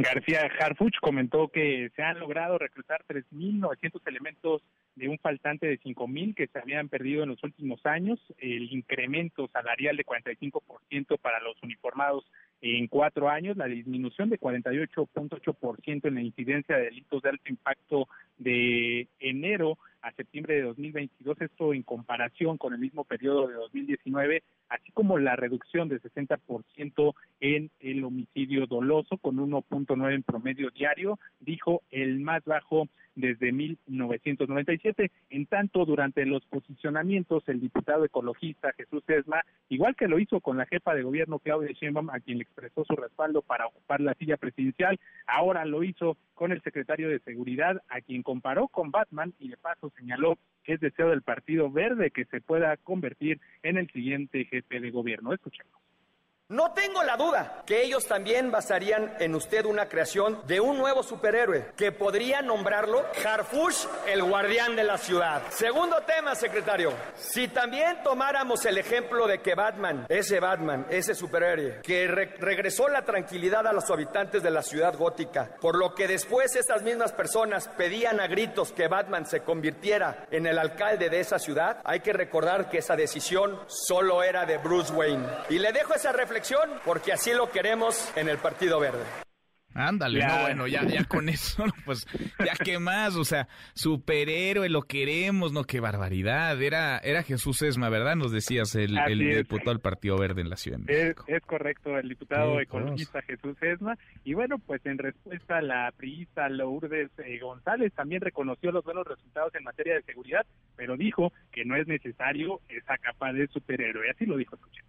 García Harfuch comentó que se han logrado reclutar 3.900 elementos de un faltante de 5.000 que se habían perdido en los últimos años, el incremento salarial de 45% para los uniformados en cuatro años, la disminución de 48.8% en la incidencia de delitos de alto impacto de enero a septiembre de 2022, esto en comparación con el mismo periodo de 2019, así como la reducción de 60% en el homicidio doloso con 1.9 en promedio diario, dijo el más bajo desde 1997. En tanto, durante los posicionamientos, el diputado ecologista Jesús Esma, igual que lo hizo con la jefa de gobierno Claudia Sheinbaum, a quien le expresó su respaldo para ocupar la silla presidencial, ahora lo hizo con el secretario de Seguridad, a quien comparó con Batman y de paso señaló que es deseo del Partido Verde que se pueda convertir en el siguiente jefe de gobierno. Escuchemos. No tengo la duda que ellos también basarían en usted una creación de un nuevo superhéroe que podría nombrarlo Harfush, el guardián de la ciudad. Segundo tema, secretario. Si también tomáramos el ejemplo de que Batman, ese Batman, ese superhéroe, que regresó la tranquilidad a los habitantes de la ciudad gótica, por lo que después esas mismas personas pedían a gritos que Batman se convirtiera en el alcalde de esa ciudad, hay que recordar que esa decisión solo era de Bruce Wayne. Y le dejo esa reflexión porque así lo queremos en el Partido Verde. Ándale, no, bueno, ya, ya con eso, pues, ya qué más, o sea, superhéroe, lo queremos, no, qué barbaridad, era, era Jesús Esma, ¿verdad? Nos decías, el, diputado del Partido Verde en la Ciudad de México. Es, correcto, el diputado ecologista Jesús Esma, y bueno, pues en respuesta la priista Lourdes eh, González también reconoció los buenos resultados en materia de seguridad, pero dijo que no es necesario esa capa de superhéroe, así lo dijo, escuchemos.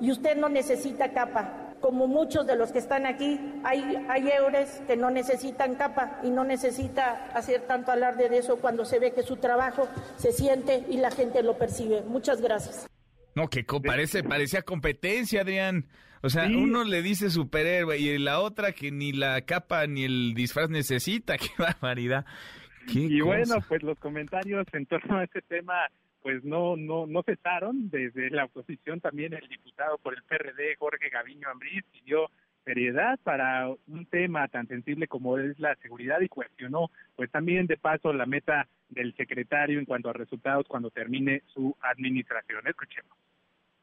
Y usted no necesita capa. Como muchos de los que están aquí, hay, hay eures que no necesitan capa y no necesita hacer tanto alarde de eso cuando se ve que su trabajo se siente y la gente lo percibe. Muchas gracias. No, que parece, parecía competencia, Adrián. O sea, uno le dice superhéroe y la otra que ni la capa ni el disfraz necesita. Qué barbaridad. y bueno, pues los comentarios en torno a este tema pues no no no cesaron desde la oposición también el diputado por el PRD Jorge Gaviño Ambriz pidió seriedad para un tema tan sensible como es la seguridad y cuestionó pues también de paso la meta del secretario en cuanto a resultados cuando termine su administración. Escuchemos.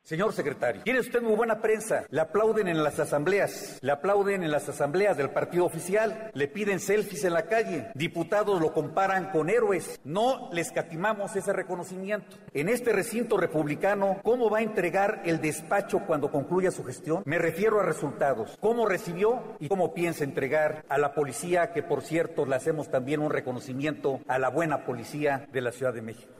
Señor secretario, tiene usted muy buena prensa. Le aplauden en las asambleas, le aplauden en las asambleas del partido oficial, le piden selfies en la calle, diputados lo comparan con héroes. No les catimamos ese reconocimiento. En este recinto republicano, ¿cómo va a entregar el despacho cuando concluya su gestión? Me refiero a resultados. ¿Cómo recibió y cómo piensa entregar a la policía, que por cierto le hacemos también un reconocimiento a la buena policía de la Ciudad de México?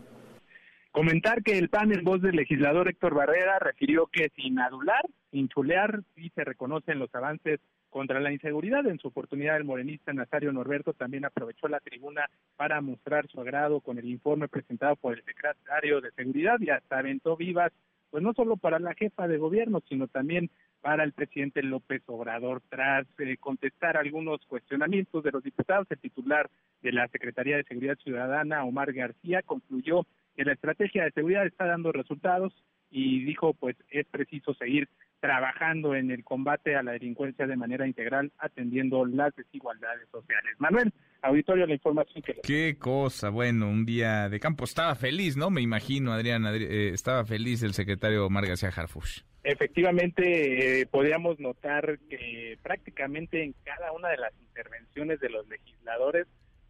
Comentar que el PAN en voz del legislador Héctor Barrera refirió que sin adular, sin chulear, sí se reconocen los avances contra la inseguridad. En su oportunidad, el morenista Nazario Norberto también aprovechó la tribuna para mostrar su agrado con el informe presentado por el secretario de Seguridad y hasta aventó vivas, pues no solo para la jefa de gobierno, sino también para el presidente López Obrador. Tras eh, contestar algunos cuestionamientos de los diputados, el titular de la Secretaría de Seguridad Ciudadana, Omar García, concluyó que la estrategia de seguridad está dando resultados y dijo pues es preciso seguir trabajando en el combate a la delincuencia de manera integral atendiendo las desigualdades sociales. Manuel, auditorio la información que... Qué cosa, bueno, un día de campo estaba feliz, ¿no? Me imagino, Adrián, eh, estaba feliz el secretario Omar García Harfush. Efectivamente, eh, podíamos notar que prácticamente en cada una de las intervenciones de los legisladores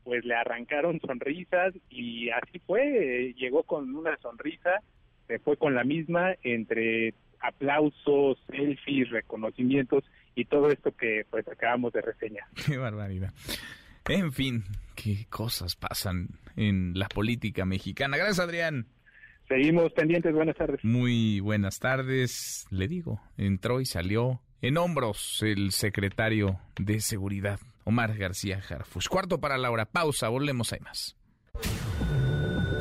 pues le arrancaron sonrisas y así fue, llegó con una sonrisa, se fue con la misma entre aplausos, selfies, reconocimientos y todo esto que pues acabamos de reseñar. Qué barbaridad. En fin, qué cosas pasan en la política mexicana. Gracias, Adrián. Seguimos pendientes, buenas tardes. Muy buenas tardes, le digo, entró y salió en hombros el secretario de Seguridad Omar García Jarfus. Cuarto para Laura. Pausa, volvemos, hay más.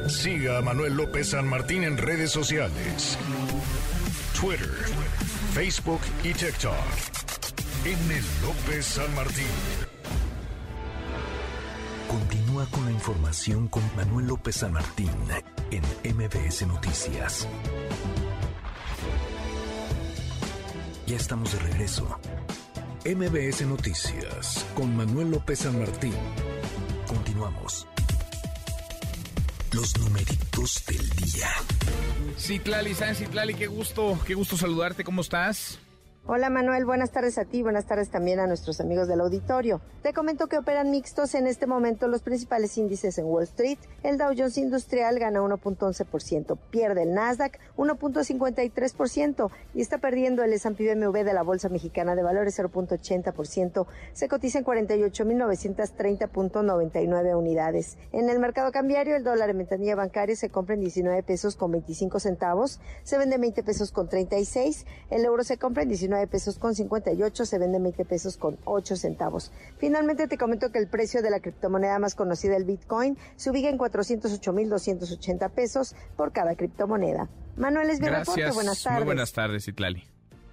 Siga a Manuel López San Martín en redes sociales. Twitter, Facebook y TikTok. M. López San Martín. Continúa con la información con Manuel López San Martín en MBS Noticias. Ya estamos de regreso. MBS Noticias con Manuel López San Martín. Continuamos. Los numeritos del día. Citlali, ¿sabes Citlali? Qué gusto, qué gusto saludarte. ¿Cómo estás? Hola Manuel, buenas tardes a ti, buenas tardes también a nuestros amigos del auditorio. Te comento que operan mixtos en este momento los principales índices en Wall Street. El Dow Jones Industrial gana 1.11%, pierde el Nasdaq 1.53% y está perdiendo el S&P BMW de la Bolsa Mexicana de Valores 0.80%. Se cotiza en 48.930.99 unidades. En el mercado cambiario, el dólar en ventanilla bancaria se compra en 19 pesos con 25 centavos, se vende en 20 pesos con 36, el euro se compra en 19 pesos con 58, se vende 20 pesos con 8 centavos. Finalmente te comento que el precio de la criptomoneda más conocida, el Bitcoin, se ubica en 408.280 pesos por cada criptomoneda. Manuel es buenas tardes. Muy buenas tardes, Itlali.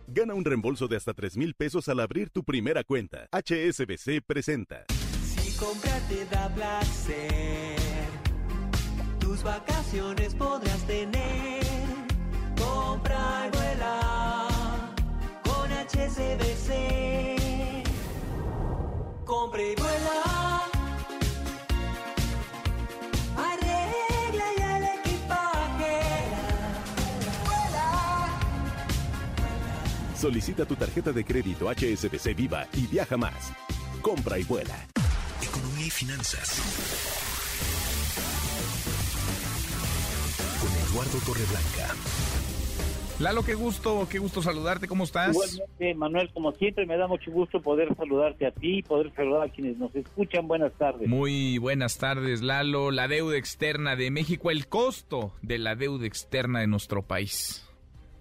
Gana un reembolso de hasta 3 mil pesos al abrir tu primera cuenta. HSBC presenta. Si comprarte da placer, tus vacaciones podrás tener. Compra y vuela HSBC. Compre y vuela. Arregla ya el equipaje. Vuela. Solicita tu tarjeta de crédito HSBC Viva y viaja más. Compra y vuela. Economía y finanzas. Con Eduardo Torreblanca. Lalo, qué gusto, qué gusto saludarte, ¿cómo estás? Igualmente, Manuel, como siempre, me da mucho gusto poder saludarte a ti y poder saludar a quienes nos escuchan. Buenas tardes. Muy buenas tardes, Lalo. La deuda externa de México, el costo de la deuda externa de nuestro país.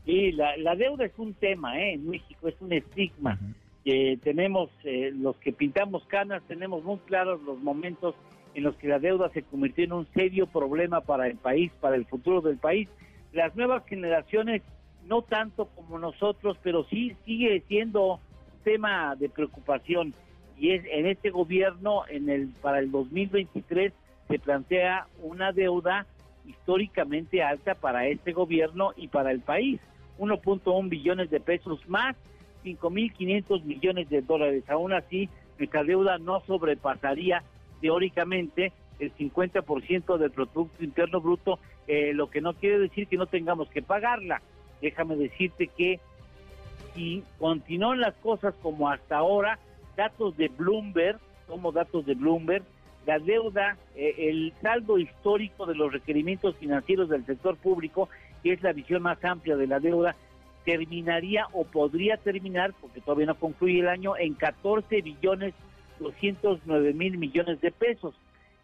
Sí, la, deuda es un tema, ¿eh? En México es un estigma. que tenemos, eh, los que pintamos canas, tenemos muy claros los momentos en los que la deuda se convirtió en un serio problema para el país, para el futuro del país. Las nuevas generaciones no tanto como nosotros, pero sí sigue siendo tema de preocupación y es en este gobierno en el para el 2023 se plantea una deuda históricamente alta para este gobierno y para el país. 1.1 billones de pesos más 5.500 millones de dólares. Aún así, nuestra deuda no sobrepasaría teóricamente el 50% del Producto Interno Bruto, eh, lo que no quiere decir que no tengamos que pagarla. Déjame decirte que si continúan las cosas como hasta ahora, datos de Bloomberg, como datos de Bloomberg, la deuda, eh, el saldo histórico de los requerimientos financieros del sector público, que es la visión más amplia de la deuda, terminaría o podría terminar, porque todavía no concluye el año, en 14 billones 209 mil millones de pesos.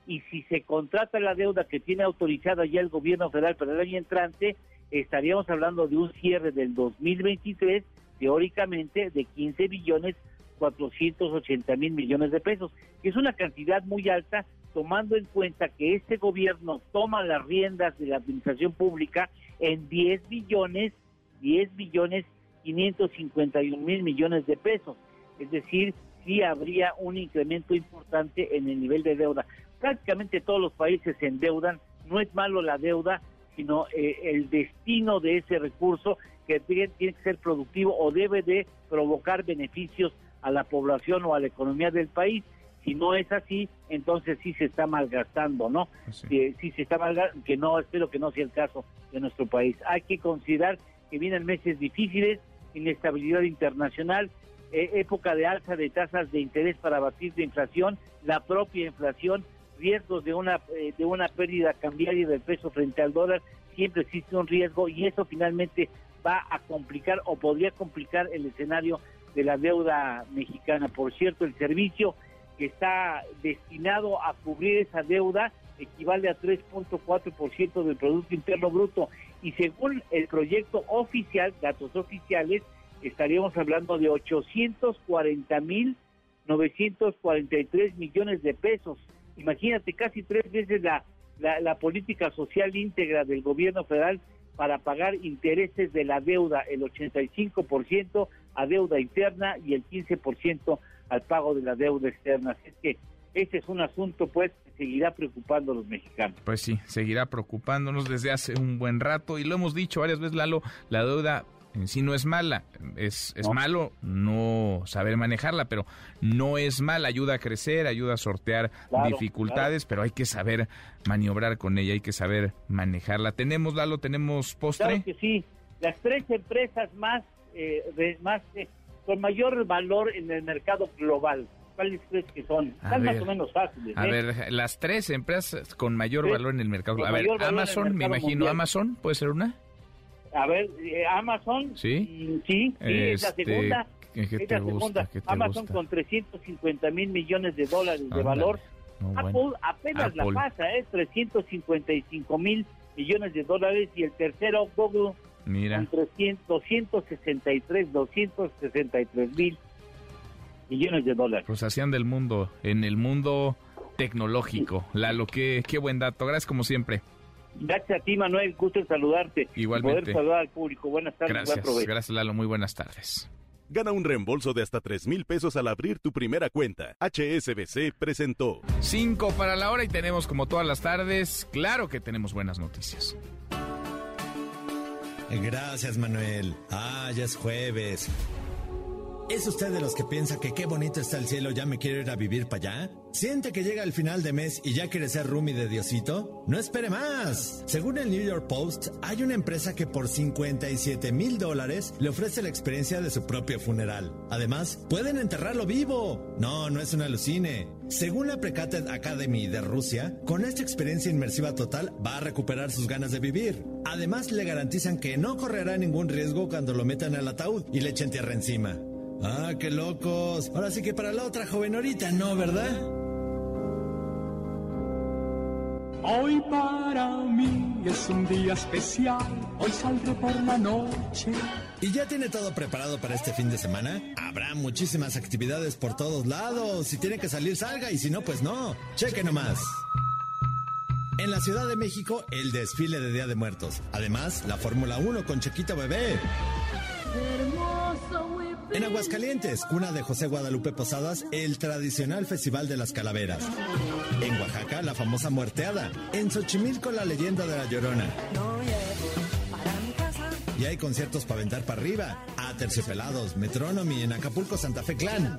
Y si se contrata la deuda que tiene autorizada ya el gobierno federal para el año entrante, estaríamos hablando de un cierre del 2023, teóricamente, de 15 billones 480 mil millones de pesos, que es una cantidad muy alta, tomando en cuenta que este gobierno toma las riendas de la administración pública en 10 billones 10 billones 551 mil millones de pesos. Es decir, sí habría un incremento importante en el nivel de deuda. Prácticamente todos los países se endeudan, no es malo la deuda, sino eh, el destino de ese recurso que tiene, tiene que ser productivo o debe de provocar beneficios a la población o a la economía del país. Si no es así, entonces sí se está malgastando, ¿no? Eh, sí se está malgastando, que no, espero que no sea el caso de nuestro país. Hay que considerar que vienen meses difíciles, inestabilidad internacional, eh, época de alza de tasas de interés para batir de inflación, la propia inflación, riesgos de una eh, de una pérdida cambiaria del peso frente al dólar, siempre existe un riesgo y eso finalmente va a complicar o podría complicar el escenario de la deuda mexicana. Por cierto, el servicio que está destinado a cubrir esa deuda equivale a 3.4% del Producto Interno Bruto y según el proyecto oficial, datos oficiales, estaríamos hablando de 840 mil 943 millones de pesos. Imagínate, casi tres veces la, la, política social íntegra del gobierno federal para pagar intereses de la deuda, el 85% a deuda interna y el 15% al pago de la deuda externa. Así es que ese es un asunto pues que seguirá preocupando a los mexicanos. Pues sí, seguirá preocupándonos desde hace un buen rato y lo hemos dicho varias veces, Lalo, la deuda en sí no es mala, es, es malo no saber manejarla, pero no es mala, ayuda a crecer, ayuda a sortear dificultades, pero hay que saber maniobrar con ella, hay que saber manejarla. ¿Tenemos, Lalo, tenemos postre? Claro que sí, las tres empresas más, eh, más eh, con mayor valor en el mercado global ¿Cuáles crees que son? Están más o menos fáciles. A ¿eh? ver, las tres empresas con mayor valor en el mercado. A ver, Amazon, me imagino, Amazon, ¿puede ser una? A ver, eh, Amazon. Sí. Sí, sí, es la Este, segunda. ¿qué- qué es te la gusta? segunda. ¿Qué te Amazon gusta? con 350 mil millones de dólares de valor. No, Apple bueno. apenas la pasa, es 355 mil millones de dólares. Y el tercero, Google, Mira. con 300, 263, 263 mil millones de dólares. Pues hacían del mundo, en el mundo tecnológico. Lalo, qué, qué buen dato. Gracias como siempre. Gracias a ti, Manuel. Gusto en saludarte. Igualmente. Poder saludar al público. Buenas tardes. buen Gracias, provecho. gracias Lalo. Muy buenas tardes. Gana un reembolso de hasta 3 mil pesos al abrir tu primera cuenta. HSBC presentó. Cinco para la hora y tenemos como todas las tardes, claro que tenemos buenas noticias. Gracias, Manuel. Ah, ya es jueves. ¿Es usted de los que piensa que qué bonito está el cielo, ya me quiero ir a vivir para allá? ¿Siente que llega el final de mes y ya quiere ser roomie de Diosito? No espere más. Según el New York Post, hay una empresa que por 57 mil dólares le ofrece la experiencia de su propio funeral. Además, pueden enterrarlo vivo. No, no es un alucine. Según la Precated Academy de Rusia, con esta experiencia inmersiva total va a recuperar sus ganas de vivir. Además, le garantizan que no correrá ningún riesgo cuando lo metan al ataúd y le echen tierra encima. Ah, qué locos. Ahora sí que para la otra joven ahorita, ¿no, verdad? Hoy para mí es un día especial, hoy saldré por la noche. ¿Y ya tiene todo preparado para este fin de semana? Habrá muchísimas actividades por todos lados. Si tiene que salir, salga y si no, pues no. Cheque nomás. En la Ciudad de México, el desfile de Día de Muertos. Además, la Fórmula 1 con Chiquito Bebé. En Aguascalientes, cuna de José Guadalupe Posadas, el tradicional Festival de las Calaveras. En Oaxaca, la famosa Muerteada. En Xochimilco, la leyenda de la Llorona. Y hay conciertos para aventar para arriba. A Terciopelados, Metronomy en Acapulco, Santa Fe Clan.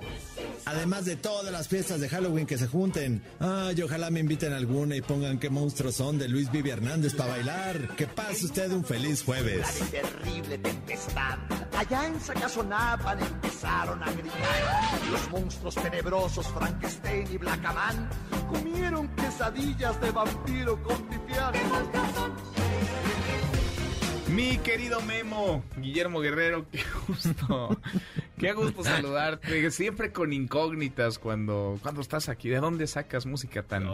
Además de todas las fiestas de Halloween que se junten. Ay, ojalá me inviten alguna y pongan qué monstruos son de Luis Vivi Hernández para bailar. Que pase usted un feliz jueves. terrible tempestad. Allá en Sacazonapan empezaron a gritar. Los monstruos tenebrosos Frankenstein y Blackaman comieron quesadillas de vampiro con pipián. Mi querido Memo, Guillermo Guerrero, qué gusto. Qué gusto saludarte. Siempre con incógnitas cuando, cuando estás aquí. ¿De dónde sacas música tan,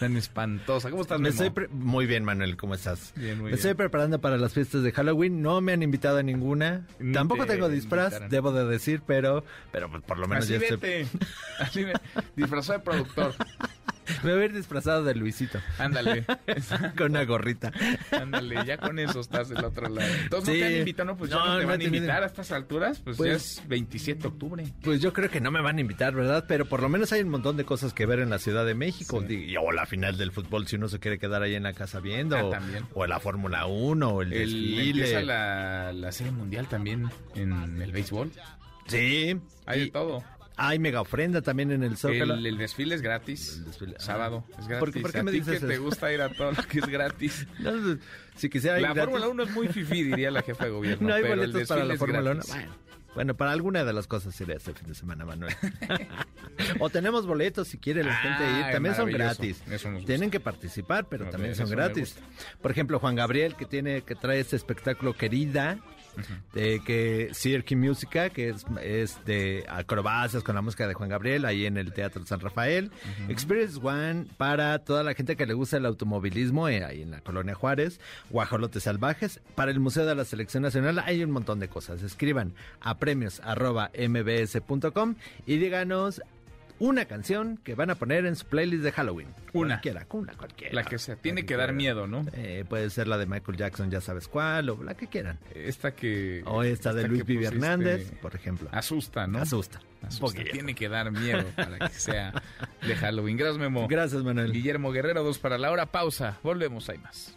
tan espantosa? ¿Cómo estás, Me Memo? estoy pre- muy bien, Manuel, ¿cómo estás? Bien, muy me bien. estoy preparando para las fiestas de Halloween. No me han invitado a ninguna. Ni Tampoco te tengo disfraz, debo de decir, pero, pero pues, por lo menos Así ya estoy. vete. Así ve- Disfrazado de productor. Me voy a ir disfrazado de Luisito. Ándale. Con una gorrita. Ándale, ya con eso estás del otro lado. Entonces, ¿no Sí. te han invitado? No, pues ya No, no, te no van a invitar a estas alturas. Pues, Pues- ya es 27 de octubre. Pues yo creo que no me van a invitar, ¿verdad? Pero por lo menos hay un montón de cosas que ver en la Ciudad de México. Y- O la final del fútbol, si uno se quiere quedar ahí en la casa viendo. Ah, o, también. o la Fórmula 1, o el, El, desfile. empieza la, la serie mundial también en el béisbol. Sí. Hay Y de todo. Hay mega ofrenda también en el Zócalo. El, el desfile es gratis. Sábado es gratis. ¿Por qué- por qué a me dices que te gusta ir a todo lo que es gratis. No, si quisiera ir la gratis. Fórmula 1 es muy fifí, diría la jefa de gobierno. No hay pero el boletos para la Fórmula 1. gratis. Bueno, bueno, para alguna de las cosas iré este fin de semana, Manuel. o tenemos boletos si quiere la gente ir. También son gratis. Tienen que participar, pero también son gratis. Por ejemplo, Juan Gabriel, que tiene que trae este espectáculo Querida. De que Cirque Musica, que es, es de acrobacias con la música de Juan Gabriel, ahí en el Teatro San Rafael. Experience One para toda la gente que le gusta el automovilismo, eh, ahí en la Colonia Juárez. Guajolotes Salvajes. Para el Museo de la Selección Nacional hay un montón de cosas. Escriban a premios arroba mbs.com y díganos una canción que van a poner en su playlist de Halloween. Una. Cualquiera, una, cualquiera. La que sea. Tiene que dar miedo, ¿no? Eh, puede ser la de Michael Jackson, ya sabes cuál, o la que quieran. Esta que... O esta de Luis Vivi Hernández, por ejemplo. Asusta, ¿no? Asusta. Poquito. Tiene que dar miedo para que sea de Halloween. Gracias, Memo. Gracias, Manuel. Guillermo Guerrero, dos para la hora. Pausa. Volvemos, hay más.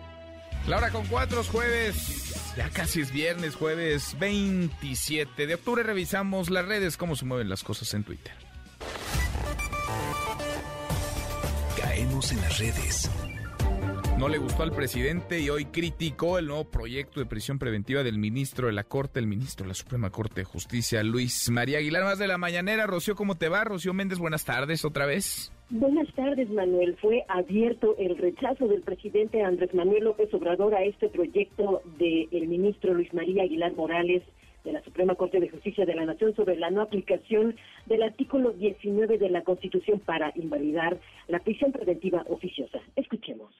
La hora con cuatro es jueves. Ya casi es viernes, jueves 27 de octubre. Revisamos las redes, cómo se mueven las cosas en Twitter. Caemos en las redes. No le gustó al presidente y hoy criticó el nuevo proyecto de prisión preventiva del ministro de la Corte, el ministro de la Suprema Corte de Justicia, Luis María Aguilar. Más de la mañanera, Rocío, ¿cómo te va? Rocío Méndez, buenas tardes otra vez. Buenas tardes, Manuel. Fue abierto el rechazo del presidente Andrés Manuel López Obrador a este proyecto del ministro Luis María Aguilar Morales de la Suprema Corte de Justicia de la Nación sobre la no aplicación del artículo 19 de la Constitución para invalidar la prisión preventiva oficiosa. Escuchemos.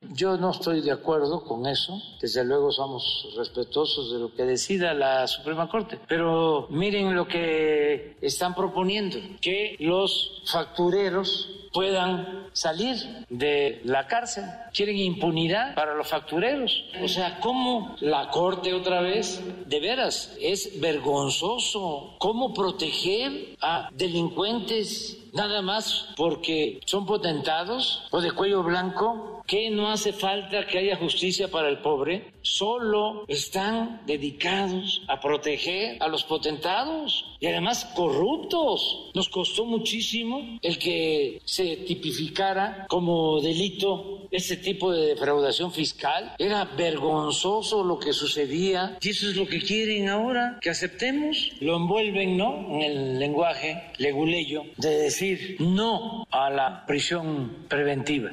Yo no estoy de acuerdo con eso. Desde luego somos respetuosos de lo que decida la Suprema Corte. Pero miren lo que están proponiendo, que los factureros puedan salir de la cárcel. Quieren impunidad para los factureros. O sea, ¿cómo la Corte otra vez? De veras, es vergonzoso. ¿Cómo proteger a delincuentes nada más porque son potentados o de cuello blanco? Que no hace falta que haya justicia para el pobre, solo están dedicados a proteger a los potentados y además corruptos. Nos costó muchísimo el que se tipificara como delito este tipo de defraudación fiscal. Era vergonzoso lo que sucedía y eso es lo que quieren ahora, que aceptemos. Lo envuelven, ¿no? En el lenguaje leguleyo de decir no a la prisión preventiva.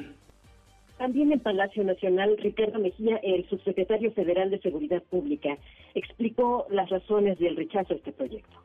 También en Palacio Nacional, Ricardo Mejía, el subsecretario federal de Seguridad Pública, explicó las razones del rechazo a este proyecto.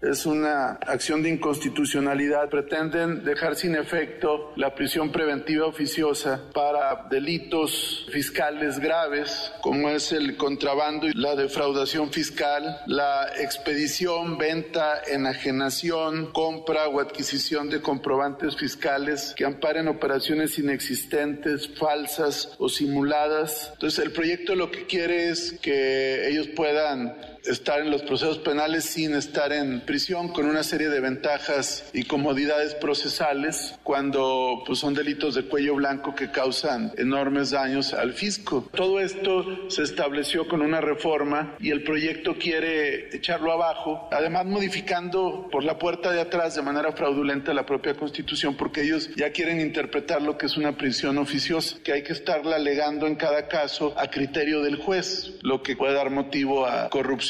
Es una acción de inconstitucionalidad. Pretenden dejar sin efecto la prisión preventiva oficiosa para delitos fiscales graves, como es el contrabando y la defraudación fiscal, la expedición, venta, enajenación, compra o adquisición de comprobantes fiscales que amparen operaciones inexistentes, falsas o simuladas. Entonces, el proyecto lo que quiere es que ellos puedan estar en los procesos penales sin estar en prisión con una serie de ventajas y comodidades procesales cuando pues, son delitos de cuello blanco que causan enormes daños al fisco. Todo esto se estableció con una reforma y el proyecto quiere echarlo abajo, además modificando por la puerta de atrás de manera fraudulenta la propia Constitución porque ellos ya quieren interpretar lo que es una prisión oficiosa, que hay que estarla alegando en cada caso a criterio del juez, lo que puede dar motivo a corrupción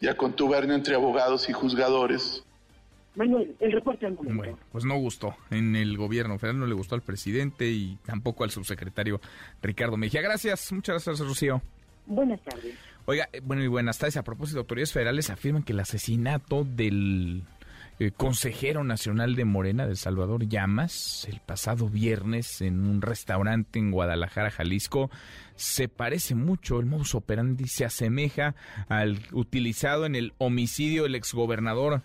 y a contubernio entre abogados y juzgadores. Manuel, el reporte al Bueno, pues no gustó en el gobierno federal, no le gustó al presidente y tampoco al subsecretario Ricardo Mejía. Gracias, muchas gracias, Rocío. Buenas tardes. Oiga, eh, bueno y buenas tardes. A propósito, autoridades federales afirman que el asesinato del eh, consejero nacional de Morena, de Salvador Llamas, el pasado viernes en un restaurante en Guadalajara, Jalisco, se parece mucho, el modus operandi se asemeja al utilizado en el homicidio del exgobernador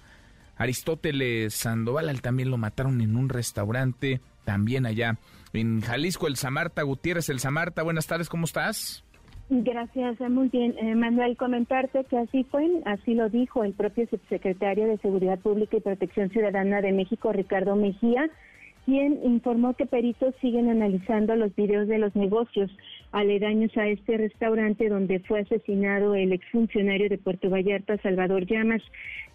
Aristóteles Sandoval, también lo mataron en un restaurante, también allá en Jalisco, el Samarta Gutiérrez, el Samarta, buenas tardes, ¿cómo estás? Gracias, muy bien. Eh, Manuel, comentarte que así fue, así lo dijo el propio subsecretario de Seguridad Pública y Protección Ciudadana de México, Ricardo Mejía, quien informó que peritos siguen analizando los videos de los negocios aledaños a este restaurante donde fue asesinado el exfuncionario de Puerto Vallarta, Salvador Llamas.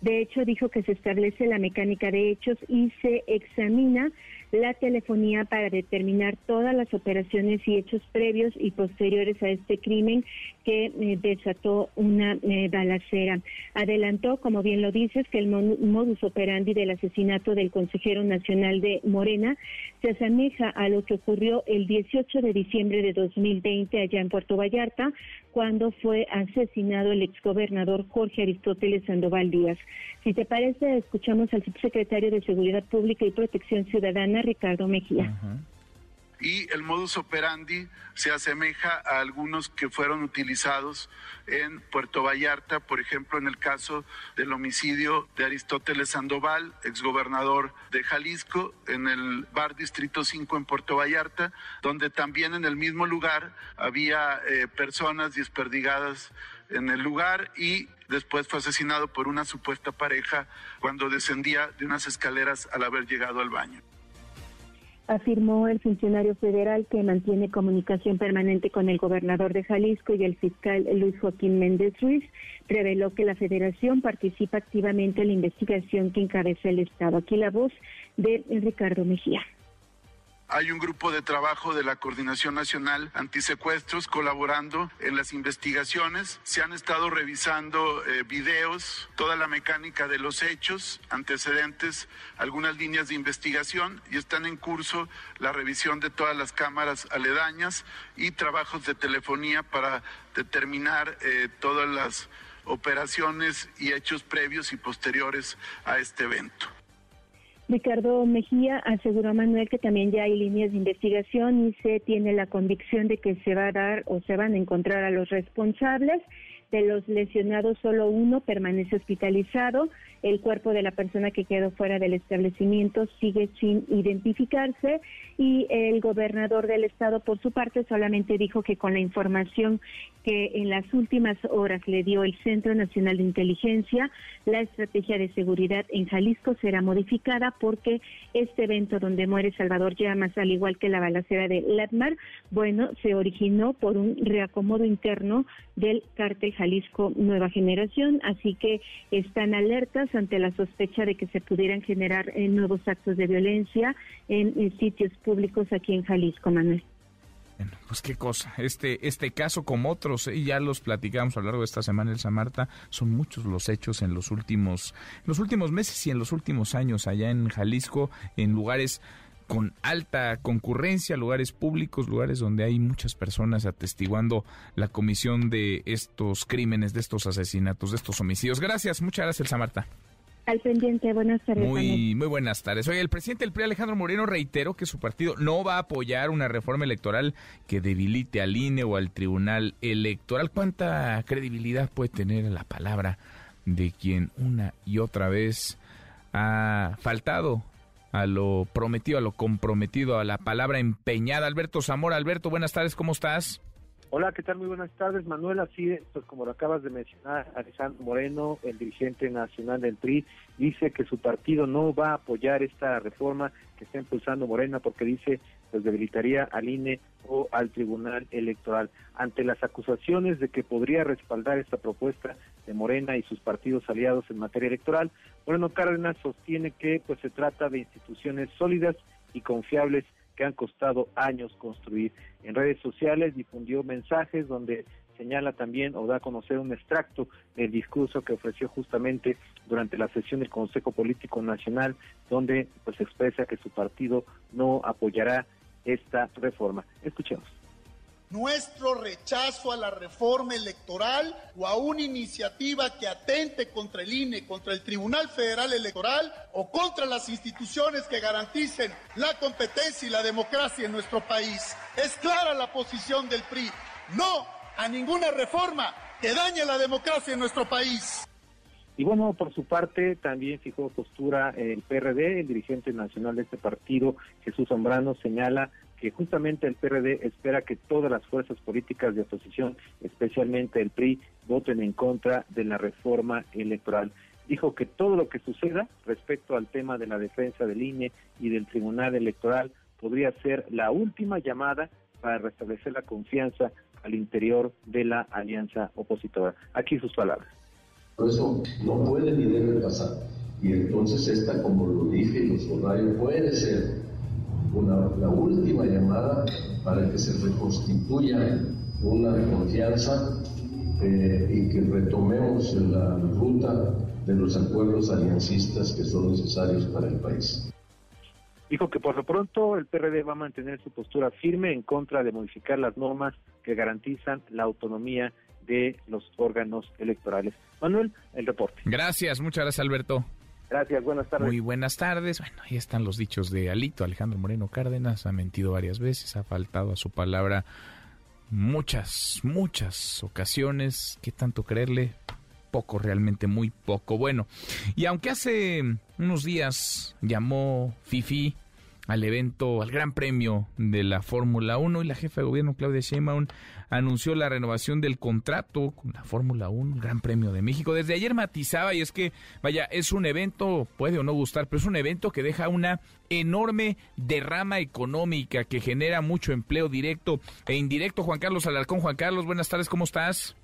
De hecho, dijo que se establece la mecánica de hechos y se examina la telefonía para determinar todas las operaciones y hechos previos y posteriores a este crimen que eh, desató una eh, balacera. Adelantó, como bien lo dices, que el modus operandi del asesinato del consejero nacional de Morena se asemeja a lo que ocurrió el 18 de diciembre de 2020 allá en Puerto Vallarta, cuando fue asesinado el exgobernador Jorge Aristóteles Sandoval Díaz. Si te parece, escuchamos al subsecretario de Seguridad Pública y Protección Ciudadana, Ricardo Mejía. Y el modus operandi se asemeja a algunos que fueron utilizados en Puerto Vallarta, por ejemplo, en el caso del homicidio de Aristóteles Sandoval, exgobernador de Jalisco, en el bar Distrito 5 en Puerto Vallarta, donde también en el mismo lugar había eh, personas desperdigadas en el lugar y después fue asesinado por una supuesta pareja cuando descendía de unas escaleras al haber llegado al baño. Afirmó el funcionario federal que mantiene comunicación permanente con el gobernador de Jalisco y el fiscal Luis Joaquín Méndez Ruiz. Reveló que la federación participa activamente en la investigación que encabeza el Estado. Aquí la voz de Ricardo Mejía. Hay un grupo de trabajo de la Coordinación Nacional Antisecuestros colaborando en las investigaciones. Se han estado revisando eh, videos, toda la mecánica de los hechos, antecedentes, algunas líneas de investigación y están en curso la revisión de todas las cámaras aledañas y trabajos de telefonía para determinar eh, todas las operaciones y hechos previos y posteriores a este evento. Ricardo Mejía aseguró a Manuel que también ya hay líneas de investigación y se tiene la convicción de que se va a dar o se van a encontrar a los responsables. De los lesionados, solo uno permanece hospitalizado. El cuerpo de la persona que quedó fuera del establecimiento sigue sin identificarse y el gobernador del estado, por su parte, solamente dijo que con la información que en las últimas horas le dio el Centro Nacional de Inteligencia, la estrategia de seguridad en Jalisco será modificada porque este evento donde muere Salvador Llamas, al igual que la balacera de Latmar, bueno, se originó por un reacomodo interno del cártel Jalisco Nueva Generación, así que están alertas ante la sospecha de que se pudieran generar eh, nuevos actos de violencia en, sitios públicos aquí en Jalisco, Manuel. Bueno, pues qué cosa. Este, este caso, como otros, y ya los platicamos a lo largo de esta semana en San Marta, son muchos los hechos en los últimos, los últimos meses y en los últimos años allá en Jalisco, en lugares con alta concurrencia, lugares públicos, lugares donde hay muchas personas atestiguando la comisión de estos crímenes, de estos asesinatos, de estos homicidios. Gracias, muchas gracias, Marta. Al pendiente, buenas tardes. Muy, muy buenas tardes. Oye, el presidente del PRI, Alejandro Moreno, reiteró que su partido no va a apoyar una reforma electoral que debilite al INE o al Tribunal Electoral. ¿Cuánta credibilidad puede tener la palabra de quien una y otra vez ha faltado a lo prometido, a lo comprometido, a la palabra empeñada? Alberto Zamora. Alberto, buenas tardes, ¿cómo estás? Hola, ¿qué tal? Muy buenas tardes, Manuel. Así es, pues como lo acabas de mencionar, Alejandro Moreno, el dirigente nacional del PRI, dice que su partido no va a apoyar esta reforma que está impulsando Morena porque dice pues debilitaría al INE o al Tribunal Electoral. Ante las acusaciones de que podría respaldar esta propuesta de Morena y sus partidos aliados en materia electoral, Moreno Cárdenas sostiene que pues se trata de instituciones sólidas y confiables que han costado años construir. En redes sociales difundió mensajes donde señala también o da a conocer un extracto del discurso que ofreció justamente durante la sesión del Consejo Político Nacional, donde pues expresa que su partido no apoyará esta reforma. Escuchemos nuestro rechazo a la reforma electoral o a una iniciativa que atente contra el INE, contra el Tribunal Federal Electoral o contra las instituciones que garanticen la competencia y la democracia en nuestro país. Es clara la posición del PRI. No a ninguna reforma que dañe la democracia en nuestro país. Y bueno, por su parte, también fijó postura el PRD, el dirigente nacional de este partido, Jesús Zambrano, señala que justamente el PRD espera que todas las fuerzas políticas de oposición, especialmente el PRI, voten en contra de la reforma electoral. Dijo que todo lo que suceda respecto al tema de la defensa del INE y del Tribunal Electoral podría ser la última llamada para restablecer la confianza al interior de la alianza opositora. Aquí sus palabras. Por eso no puede ni debe pasar. Y entonces esta, como lo dije y lo puede ser la última llamada para que se reconstituya una confianza eh, y que retomemos la ruta de los acuerdos aliancistas que son necesarios para el país. Dijo que por lo pronto el PRD va a mantener su postura firme en contra de modificar las normas que garantizan la autonomía de los órganos electorales. Manuel, el reporte. Gracias, muchas gracias Alberto. Gracias, buenas tardes. Muy buenas tardes. Bueno, ahí están los dichos de Alito, Alejandro Moreno Cárdenas. Ha mentido varias veces, ha faltado a su palabra muchas, muchas ocasiones. ¿Qué tanto creerle? Poco, realmente muy poco. Bueno, y aunque hace unos días llamó Fifi al evento, al Gran Premio de la Fórmula 1 y la jefa de gobierno Claudia Sheinbaum anunció la renovación del contrato con la Fórmula 1, Gran Premio de México. Desde ayer matizaba y es que, vaya, es un evento, puede o no gustar, pero es un evento que deja una enorme derrama económica que genera mucho empleo directo e indirecto. Juan Carlos Alarcón, Juan Carlos, buenas tardes, ¿cómo estás?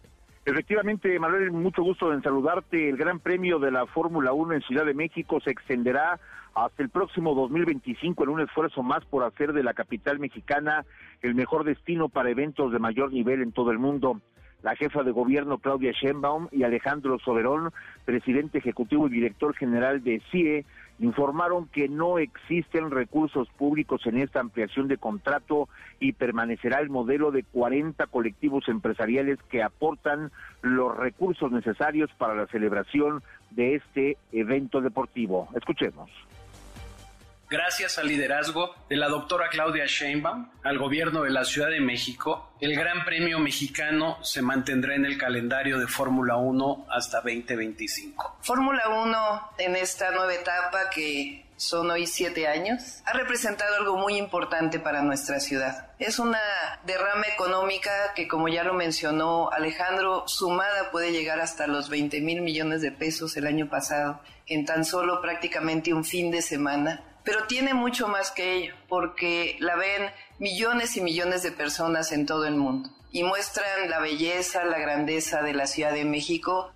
Efectivamente, Manuel, mucho gusto en saludarte. El Gran Premio de la Fórmula 1 en Ciudad de México se extenderá hasta el próximo 2025 en un esfuerzo más por hacer de la capital mexicana el mejor destino para eventos de mayor nivel en todo el mundo. La jefa de gobierno Claudia Sheinbaum y Alejandro Soberón, presidente ejecutivo y director general de CIE, informaron que no existen recursos públicos en esta ampliación de contrato y permanecerá el modelo de 40 colectivos empresariales que aportan los recursos necesarios para la celebración de este evento deportivo. Escuchemos. Gracias al liderazgo de la doctora Claudia Sheinbaum, al gobierno de la Ciudad de México, el Gran Premio Mexicano se mantendrá en el calendario de Fórmula 1 hasta 2025. Fórmula 1 en esta nueva etapa que son hoy siete años, ha representado algo muy importante para nuestra ciudad. Es una derrama económica que, como ya lo mencionó Alejandro, sumada puede llegar hasta los 20 mil millones de pesos el año pasado, en tan solo prácticamente un fin de semana pero tiene mucho más que ello, porque la ven millones y millones de personas en todo el mundo y muestran la belleza, la grandeza de la Ciudad de México.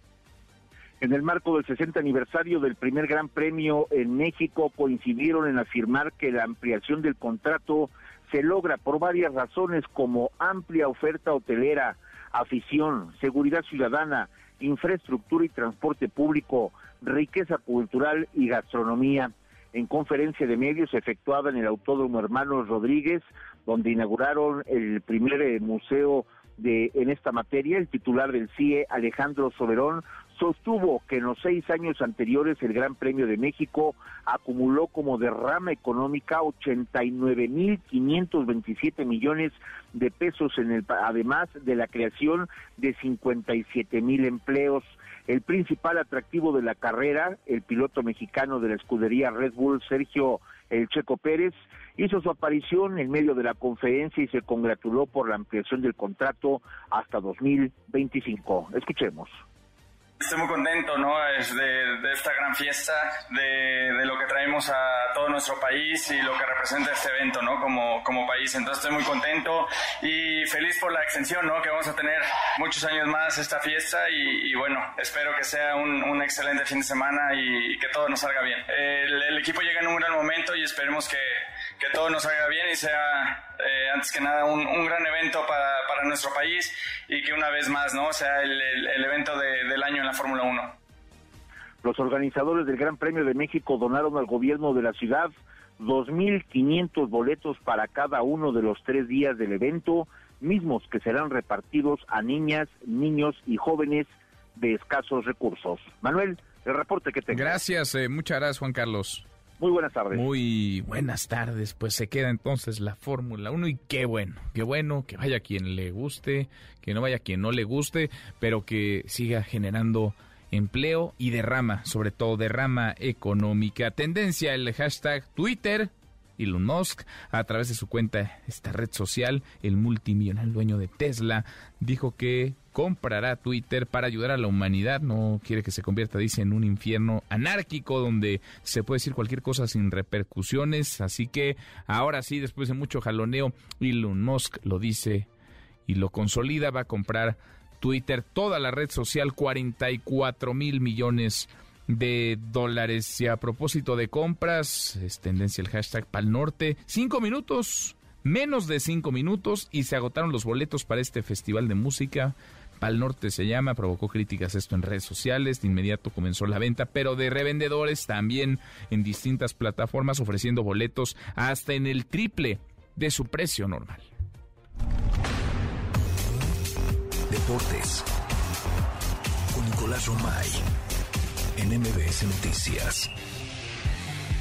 En el marco del 60 aniversario del primer Gran Premio en México coincidieron en afirmar que la ampliación del contrato se logra por varias razones como amplia oferta hotelera, afición, seguridad ciudadana, infraestructura y transporte público, riqueza cultural y gastronomía en conferencia de medios efectuada en el Autódromo Hermanos Rodríguez, donde inauguraron el primer eh, museo de en esta materia, el titular del CIE, Alejandro Soberón, sostuvo que en los seis años anteriores el Gran Premio de México acumuló como derrama económica 89.527 millones de pesos, en el, además de la creación de 57.000 empleos. El principal atractivo de la carrera, el piloto mexicano de la escudería Red Bull, Sergio El Checo Pérez, hizo su aparición en medio de la conferencia y se congratuló por la ampliación del contrato hasta 2025. Escuchemos. Estoy muy contento, ¿no? Es de, esta gran fiesta, de, de, lo que traemos a todo nuestro país y lo que representa este evento, ¿no? Como, como país. Entonces estoy muy contento y feliz por la extensión, ¿no? Que vamos a tener muchos años más esta fiesta y, bueno, espero que sea un, un, excelente fin de semana y, que todo nos salga bien. El, el, equipo llega en un gran momento y esperemos que, que todo nos salga bien y sea, eh, antes que nada, un, un gran evento para, para, nuestro país y que una vez más, ¿no? Sea el, el evento de, del año en la Fórmula 1. Los organizadores del Gran Premio de México donaron al gobierno de la ciudad 2.500 boletos para cada uno de los tres días del evento, mismos que serán repartidos a niñas, niños y jóvenes de escasos recursos. Manuel, el reporte que tengo. Gracias, eh, muchas gracias Juan Carlos. Muy buenas tardes. Muy buenas tardes. Pues se queda entonces la Fórmula 1 y qué bueno, qué bueno que vaya quien le guste, que no vaya quien no le guste, pero que siga generando empleo y derrama, sobre todo derrama económica. Tendencia el hashtag Twitter. Elon Musk, a través de su cuenta, esta red social, el multimillonario dueño de Tesla, dijo que comprará Twitter para ayudar a la humanidad. No quiere que se convierta, dice, en un infierno anárquico donde se puede decir cualquier cosa sin repercusiones. Así que ahora sí, después de mucho jaloneo, Elon Musk lo dice y lo consolida, va a comprar Twitter, toda la red social, 44 mil millones de dólares. Y a propósito de compras, es tendencia el hashtag Pal Norte, cinco minutos, menos de cinco minutos, y se agotaron los boletos para este festival de música. Pal Norte se llama, provocó críticas esto en redes sociales, de inmediato comenzó la venta, pero de revendedores también en distintas plataformas ofreciendo boletos hasta en el triple de su precio normal. Deportes con Nicolás Romay en MBS Noticias.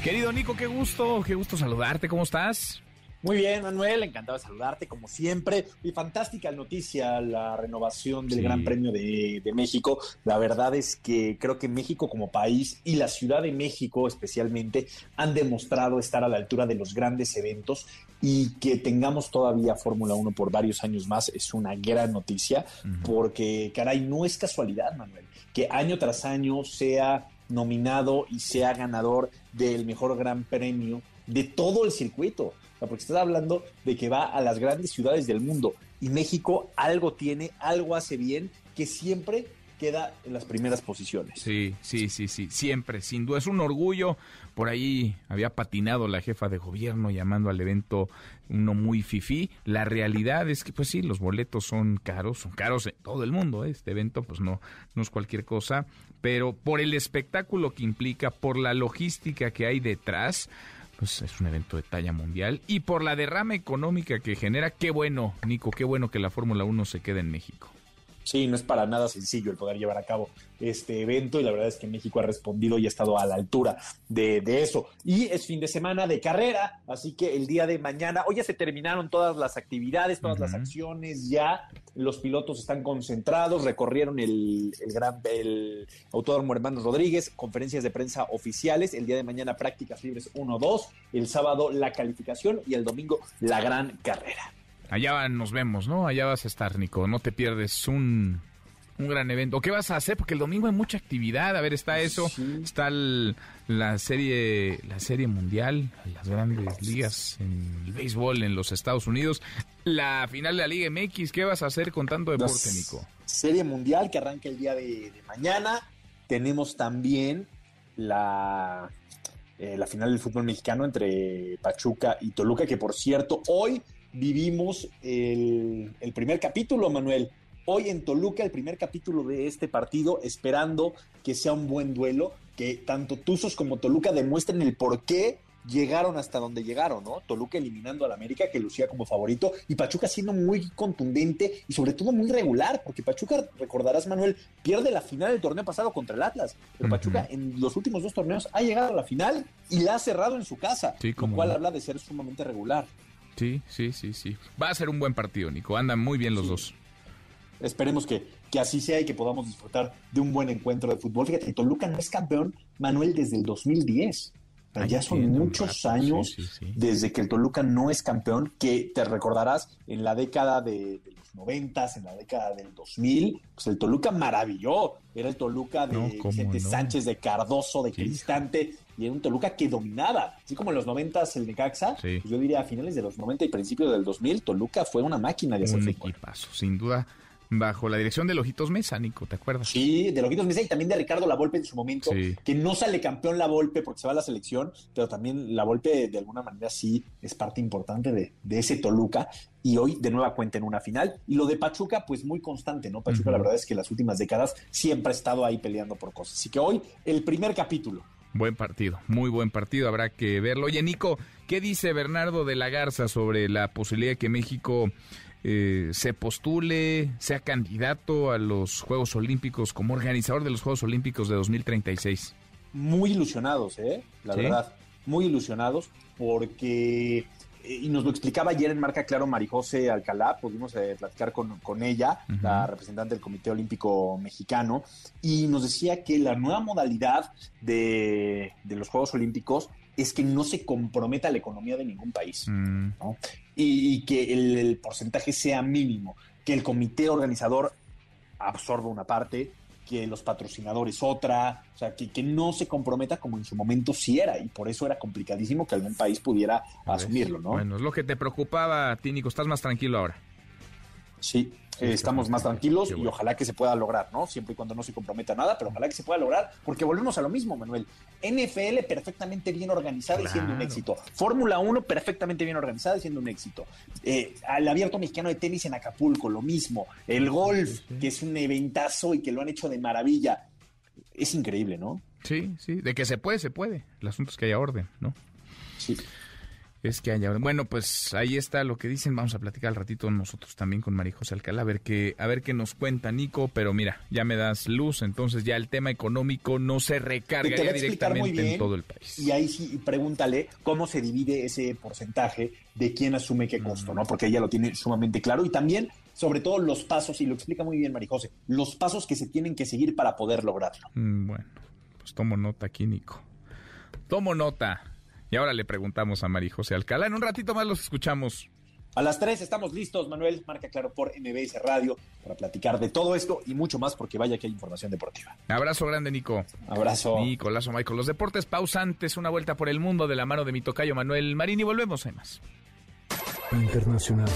Querido Nico, qué gusto, qué gusto saludarte, ¿cómo estás? Muy bien, Manuel, encantado de saludarte como siempre. Y fantástica noticia la renovación del Sí. Gran Premio de, de México. La verdad es que creo que México como país y la Ciudad de México especialmente han demostrado estar a la altura de los grandes eventos y que tengamos todavía Fórmula 1 por varios años más es una gran noticia porque, caray, no es casualidad, Manuel, que año tras año sea nominado y sea ganador del mejor gran premio de todo el circuito. Porque estás hablando de que va a las grandes ciudades del mundo y México algo tiene, algo hace bien, que siempre queda en las primeras posiciones. Sí, sí, sí, sí, siempre, sin duda. Es un orgullo. Por ahí había patinado la jefa de gobierno llamando al evento uno muy fifí. La realidad es que, pues sí, los boletos son caros, son caros en todo el mundo. ¿eh? Este evento, pues no, no es cualquier cosa. Pero por el espectáculo que implica, por la logística que hay detrás, pues es un evento de talla mundial. Y por la derrama económica que genera, qué bueno, Nico, qué bueno que la Fórmula 1 se quede en México. Sí, no es para nada sencillo el poder llevar a cabo este evento y la verdad es que México ha respondido y ha estado a la altura de, de eso. Y es fin de semana de carrera, así que el día de mañana, hoy ya se terminaron todas las actividades, todas las acciones, ya los pilotos están concentrados, recorrieron el, el gran el Autódromo Hermanos Rodríguez, conferencias de prensa oficiales, el día de mañana prácticas libres 1-2, el sábado la calificación y el domingo la gran carrera. Allá nos vemos, ¿no? Allá vas a estar, Nico. No te pierdes un, un gran evento. ¿Qué vas a hacer? Porque el domingo hay mucha actividad. A ver, está eso. Está el- la serie la serie mundial, las grandes ligas en el béisbol en los Estados Unidos. La final de la Liga MX. ¿Qué vas a hacer con tanto deporte, Las- Nico? Serie Mundial que arranca el día de, de mañana. Tenemos también la, eh, la final del fútbol mexicano entre Pachuca y Toluca, que por cierto, hoy vivimos el, el primer capítulo, Manuel. Hoy en Toluca, el primer capítulo de este partido, esperando que sea un buen duelo, que tanto Tuzos como Toluca demuestren el por qué llegaron hasta donde llegaron, ¿no? Toluca eliminando al América, que lucía como favorito, y Pachuca siendo muy contundente y sobre todo muy regular, porque Pachuca, recordarás, Manuel, pierde la final del torneo pasado contra el Atlas, pero Pachuca en los últimos dos torneos ha llegado a la final y la ha cerrado en su casa, Sí, lo cual no. habla de ser sumamente regular. Sí, sí, sí, sí. Va a ser un buen partido, Nico. Andan muy bien los dos. Esperemos que, que así sea y que podamos disfrutar de un buen encuentro de fútbol. Fíjate, Toluca no es campeón, Manuel, desde el 2010. O sea, Ay, ya son muchos rato, años sí, sí, sí. desde que el Toluca no es campeón, que te recordarás en la década de, de los noventas, en la década del 2000, pues el Toluca maravilló. Era el Toluca de No, Vicente no. Sánchez, de Cardoso, de Cristante, y era un Toluca que dominaba. Así como en los noventas el Necaxa, Sí. pues yo diría a finales de los 90 y principios del 2000, Toluca fue una máquina de hacer Un fútbol. equipazo, sin duda. Bajo la dirección de Lojitos Mesa, Nico, ¿te acuerdas? Sí, de Lojitos Mesa y también de Ricardo Lavolpe en su momento, Sí. que no sale campeón Lavolpe porque se va a la selección, pero también Lavolpe de alguna manera sí es parte importante de, de ese Toluca y hoy de nueva cuenta en una final. Y lo de Pachuca, pues muy constante, ¿no? Pachuca la verdad es que las últimas décadas siempre ha estado ahí peleando por cosas. Así que hoy el primer capítulo. Buen partido, muy buen partido, habrá que verlo. Oye, Nico, ¿qué dice Bernardo de la Garza sobre la posibilidad de que México eh, se postule, sea candidato a los Juegos Olímpicos como organizador de los Juegos Olímpicos de 2036? muy ilusionados, ¿eh? La ¿Sí? verdad, muy ilusionados porque, y nos lo explicaba ayer en Marca Claro Marijose Alcalá, pudimos eh, platicar con, con ella, la representante del Comité Olímpico Mexicano, y nos decía que la nueva modalidad de, de los Juegos Olímpicos es que no se comprometa la economía de ningún país Mm, ¿no? y, y que el, el porcentaje sea mínimo, que el comité organizador absorba una parte, que los patrocinadores otra, o sea, que, que no se comprometa como en su momento sí era, y por eso era complicadísimo que algún país pudiera asumirlo, ¿no? Bueno, es lo que te preocupaba a ti, Nico. ¿Estás más tranquilo ahora? Sí, Sí, eh, está estamos más tranquilos y ojalá que se pueda lograr, ¿no? Siempre y cuando no se comprometa nada, pero ojalá que se pueda lograr, porque volvemos a lo mismo, Manuel. NFL perfectamente bien organizada y siendo un éxito. Fórmula 1 perfectamente bien organizada y siendo un éxito. Eh, al abierto mexicano de tenis en Acapulco, lo mismo. El golf, que es un eventazo y que lo han hecho de maravilla. Es increíble, ¿no? Sí, sí. De que se puede, se puede. El asunto es que haya orden, ¿no? Sí. Es que haya. Bueno, pues ahí está lo que dicen. Vamos a platicar al ratito nosotros también con María José Alcalá, a ver qué, a ver qué nos cuenta Nico. Pero mira, ya me das luz, entonces ya el tema económico no se Te va recargaría a explicar muy directamente en todo el país. Y ahí sí, pregúntale cómo se divide ese porcentaje de quién asume qué costo, ¿no? Porque ella lo tiene sumamente claro. Y también, sobre todo, los pasos, y lo explica muy bien Marijose, los pasos que se tienen que seguir para poder lograrlo. Mm, Bueno, pues tomo nota aquí, Nico. Tomo nota. Y ahora le preguntamos a María José Alcalá. En un ratito más los escuchamos. A las 3 estamos listos, Manuel. Marca claro por MBS Radio para platicar de todo esto y mucho más, porque vaya que hay información deportiva. Abrazo grande, Nico. Abrazo. Nicolazo, Michael. Los deportes pausantes, una vuelta por el mundo de la mano de mi tocayo Manuel Marín y volvemos, hay más. Internacional.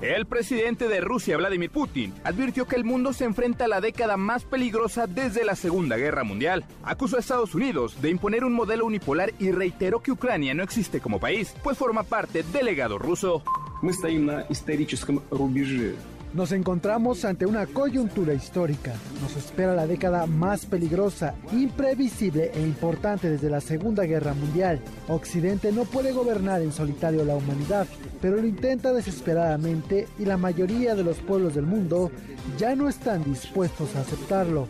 El presidente de Rusia, Vladimir Putin, advirtió que el mundo se enfrenta a la década más peligrosa desde la Segunda Guerra Mundial. Acusó a Estados Unidos de imponer un modelo unipolar y reiteró que Ucrania no existe como país, pues forma parte del legado ruso. Мы стоим на историческом рубеже. Nos encontramos ante una coyuntura histórica. Nos espera la década más peligrosa, imprevisible e importante desde la Segunda Guerra Mundial. Occidente no puede gobernar en solitario la humanidad, pero lo intenta desesperadamente y la mayoría de los pueblos del mundo ya no están dispuestos a aceptarlo.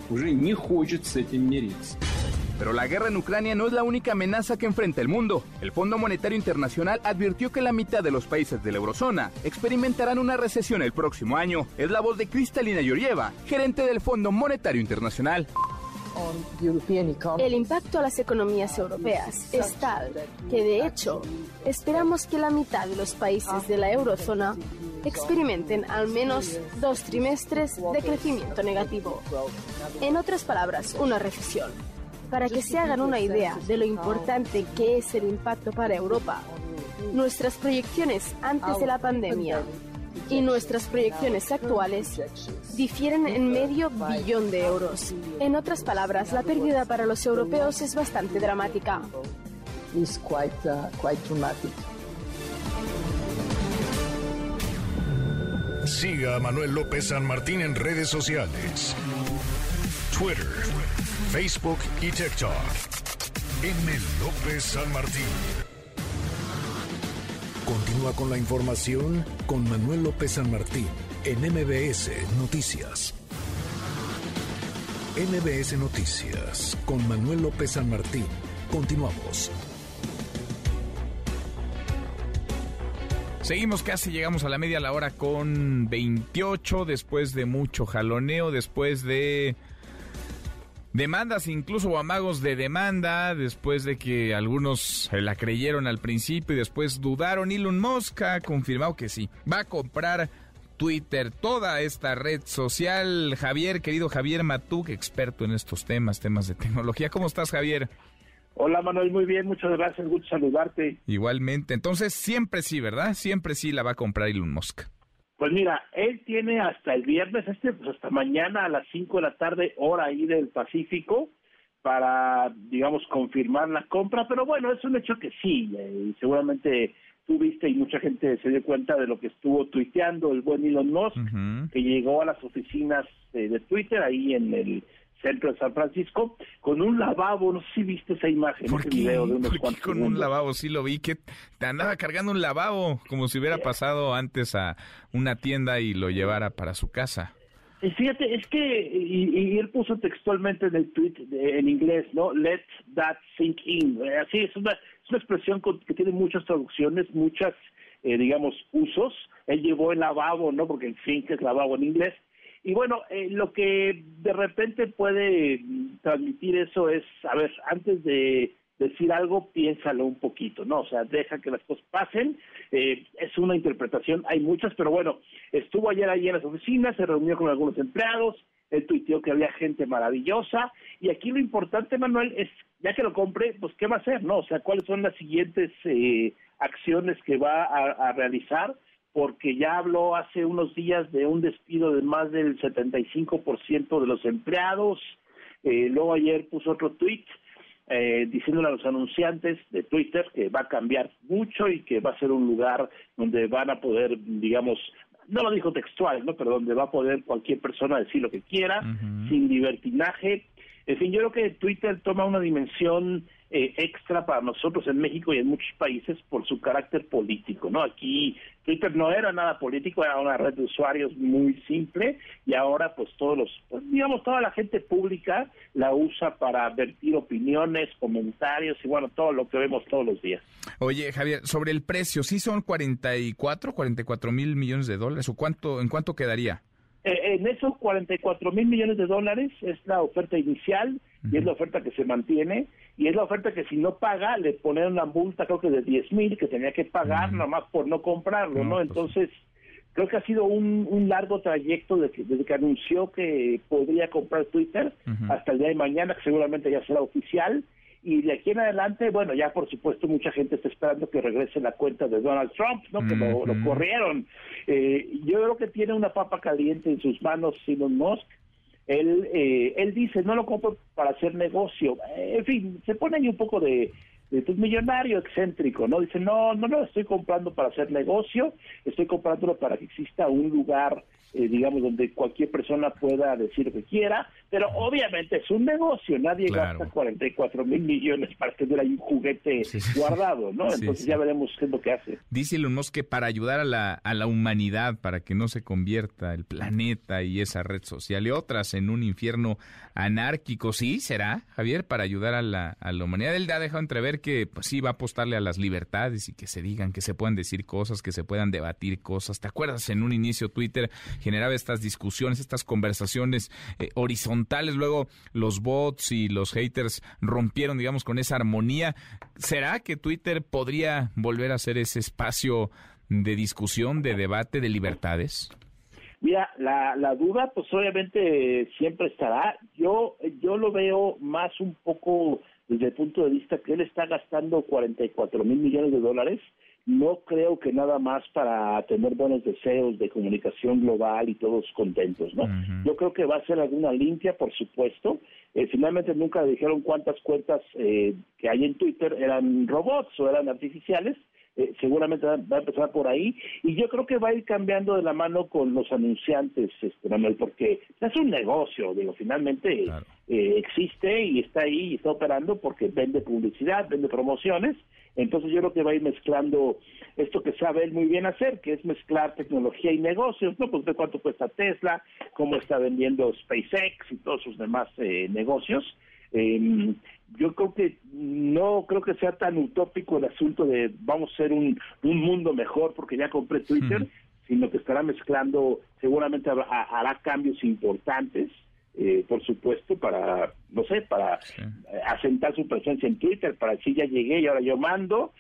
Pero la guerra en Ucrania no es la única amenaza que enfrenta el mundo. El Fondo Monetario Internacional advirtió que la mitad de los países de la eurozona experimentarán una recesión el próximo año. Es la voz de Cristalina Yorieva, gerente del Fondo Monetario Internacional. El impacto a las economías europeas es tal que, de hecho, esperamos que la mitad de los países de la eurozona experimenten al menos dos trimestres de crecimiento negativo. En otras palabras, una recesión. Para que se hagan una idea de lo importante que es el impacto para Europa, nuestras proyecciones antes de la pandemia y nuestras proyecciones actuales difieren en medio billón de euros. En otras palabras, la pérdida para los europeos es bastante dramática. Siga a Manuel López San Martín en redes sociales. Twitter, Facebook y TikTok. M. López San Martín. Continúa con la información con Manuel López San Martín en MBS Noticias. MBS Noticias con Manuel López San Martín. Continuamos. Seguimos casi, llegamos a la media la hora con 28, después de mucho jaloneo, después de demandas, incluso amagos de demanda, después de que algunos la creyeron al principio y después dudaron. Elon Musk ha confirmado que sí, va a comprar Twitter, toda esta red social. Javier, querido Javier Matuk, experto en estos temas, temas de tecnología. ¿Cómo estás, Javier? Hola Manuel, muy bien, muchas gracias, gusto saludarte. Igualmente, entonces siempre sí, ¿verdad? Siempre sí la va a comprar Elon Musk. Pues mira, él tiene hasta el viernes, este, pues hasta mañana a las 5 de la tarde, hora ahí del Pacífico, para, digamos, confirmar la compra, pero bueno, es un hecho que sí, eh, y seguramente tú viste y mucha gente se dio cuenta de lo que estuvo tuiteando el buen Elon Musk, que llegó a las oficinas eh, de Twitter ahí en el centro de San Francisco, con un lavabo, no sé si viste esa imagen, ese video de unos ¿Por qué con un lavabo? Sí lo vi, que te andaba cargando un lavabo, como si hubiera pasado antes a una tienda y lo llevara para su casa. Fíjate, es que, y, él puso textualmente en el tweet en inglés, ¿no? Let that sink in. Eh, así es una, es una expresión que tiene muchas traducciones, muchas, eh, digamos, usos. Él llevó el lavabo, ¿no? Porque el sink es lavabo en inglés. Y bueno, eh, lo que de repente puede transmitir eso es, a ver, antes de decir algo, piénsalo un poquito, ¿no? O sea, deja que las cosas pasen. Eh, es una interpretación, hay muchas, pero bueno, estuvo ayer ahí en las oficinas, se reunió con algunos empleados, él tuiteó que había gente maravillosa, y aquí lo importante, Manuel, es, ya que lo compre, pues, ¿qué va a hacer, no? O sea, ¿cuáles son las siguientes eh, acciones que va a realizar? Porque ya habló hace unos días de un despido de más del 75% de los empleados. Eh, luego ayer puso otro tweet eh, diciéndole a los anunciantes de Twitter que va a cambiar mucho y que va a ser un lugar donde van a poder, digamos, no lo dijo textual, ¿no? Pero donde va a poder cualquier persona decir lo que quiera, sin libertinaje. En fin, yo creo que Twitter toma una dimensión eh, extra para nosotros en México y en muchos países por su carácter político, ¿no? Aquí Twitter no era nada político, era una red de usuarios muy simple y ahora pues todos los, pues, digamos, toda la gente pública la usa para vertir opiniones, comentarios y bueno, todo lo que vemos todos los días. Oye, Javier, sobre el precio, ¿sí son 44, 44 mil millones de dólares o cuánto, en cuánto quedaría? Eh, en esos 44 mil millones de dólares es la oferta inicial y es la oferta que se mantiene. Y es la oferta que si no paga le ponen una multa creo que de 10 mil que tenía que pagar nomás por no comprarlo, ¿no? Pues Entonces creo que ha sido un, largo trayecto desde que, anunció que podría comprar Twitter hasta el día de mañana que seguramente ya será oficial y de aquí en adelante, bueno, ya por supuesto mucha gente está esperando que regrese la cuenta de Donald Trump, ¿no? Que lo, corrieron. Eh, yo creo que tiene una papa caliente en sus manos Simon Musk. Él, eh, él dice, no lo compro para hacer negocio. en fin, se pone ahí un poco de, pues, millonario excéntrico, ¿no? Dice, no, no lo estoy comprando para hacer negocio, estoy comprándolo para que exista un lugar eh, digamos, donde cualquier persona pueda decir lo que quiera, pero obviamente es un negocio, nadie gasta 44 mil millones para tener ahí un juguete guardado, ¿no? Entonces ya veremos qué es lo que hace. Dice Elon Musk que para ayudar a la, a la humanidad, para que no se convierta el planeta y esa red social y otras en un infierno anárquico, sí, será, Javier, para ayudar a la, a la humanidad. Él ha dejado entrever que pues sí va a apostarle a las libertades y que se digan, que se puedan decir cosas, que se puedan debatir cosas. ¿Te acuerdas en un inicio Twitter generaba estas discusiones, estas conversaciones eh, horizontales. Luego los bots y los haters rompieron, digamos, con esa armonía. ¿Será que Twitter podría volver a ser ese espacio de discusión, de debate, de libertades? Mira, la, la duda, pues obviamente siempre estará. Yo, yo lo veo más un poco desde el punto de vista que él está gastando 44 mil millones de dólares no creo que nada más para tener buenos deseos de comunicación global y todos contentos, ¿no? Yo creo que va a ser alguna limpia, por supuesto. Eh, finalmente nunca dijeron cuántas cuentas eh, que hay en Twitter eran robots o eran artificiales, eh, seguramente va, a empezar por ahí y yo creo que va a ir cambiando de la mano con los anunciantes, este, Manuel, porque es un negocio, digo, finalmente eh, existe y está ahí y está operando porque vende publicidad, vende promociones, entonces yo creo que va a ir mezclando esto que sabe él muy bien hacer, que es mezclar tecnología y negocios, ¿no? Pues de cuánto cuesta Tesla, cómo está vendiendo SpaceX y todos sus demás eh, negocios. Eh, yo creo que no creo que sea tan utópico el asunto de vamos a ser un, un mundo mejor porque ya compré Twitter, sino que estará mezclando, seguramente hará cambios importantes, eh, por supuesto, para, no sé, para asentar su presencia en Twitter, para decir ya llegué y ahora yo mando,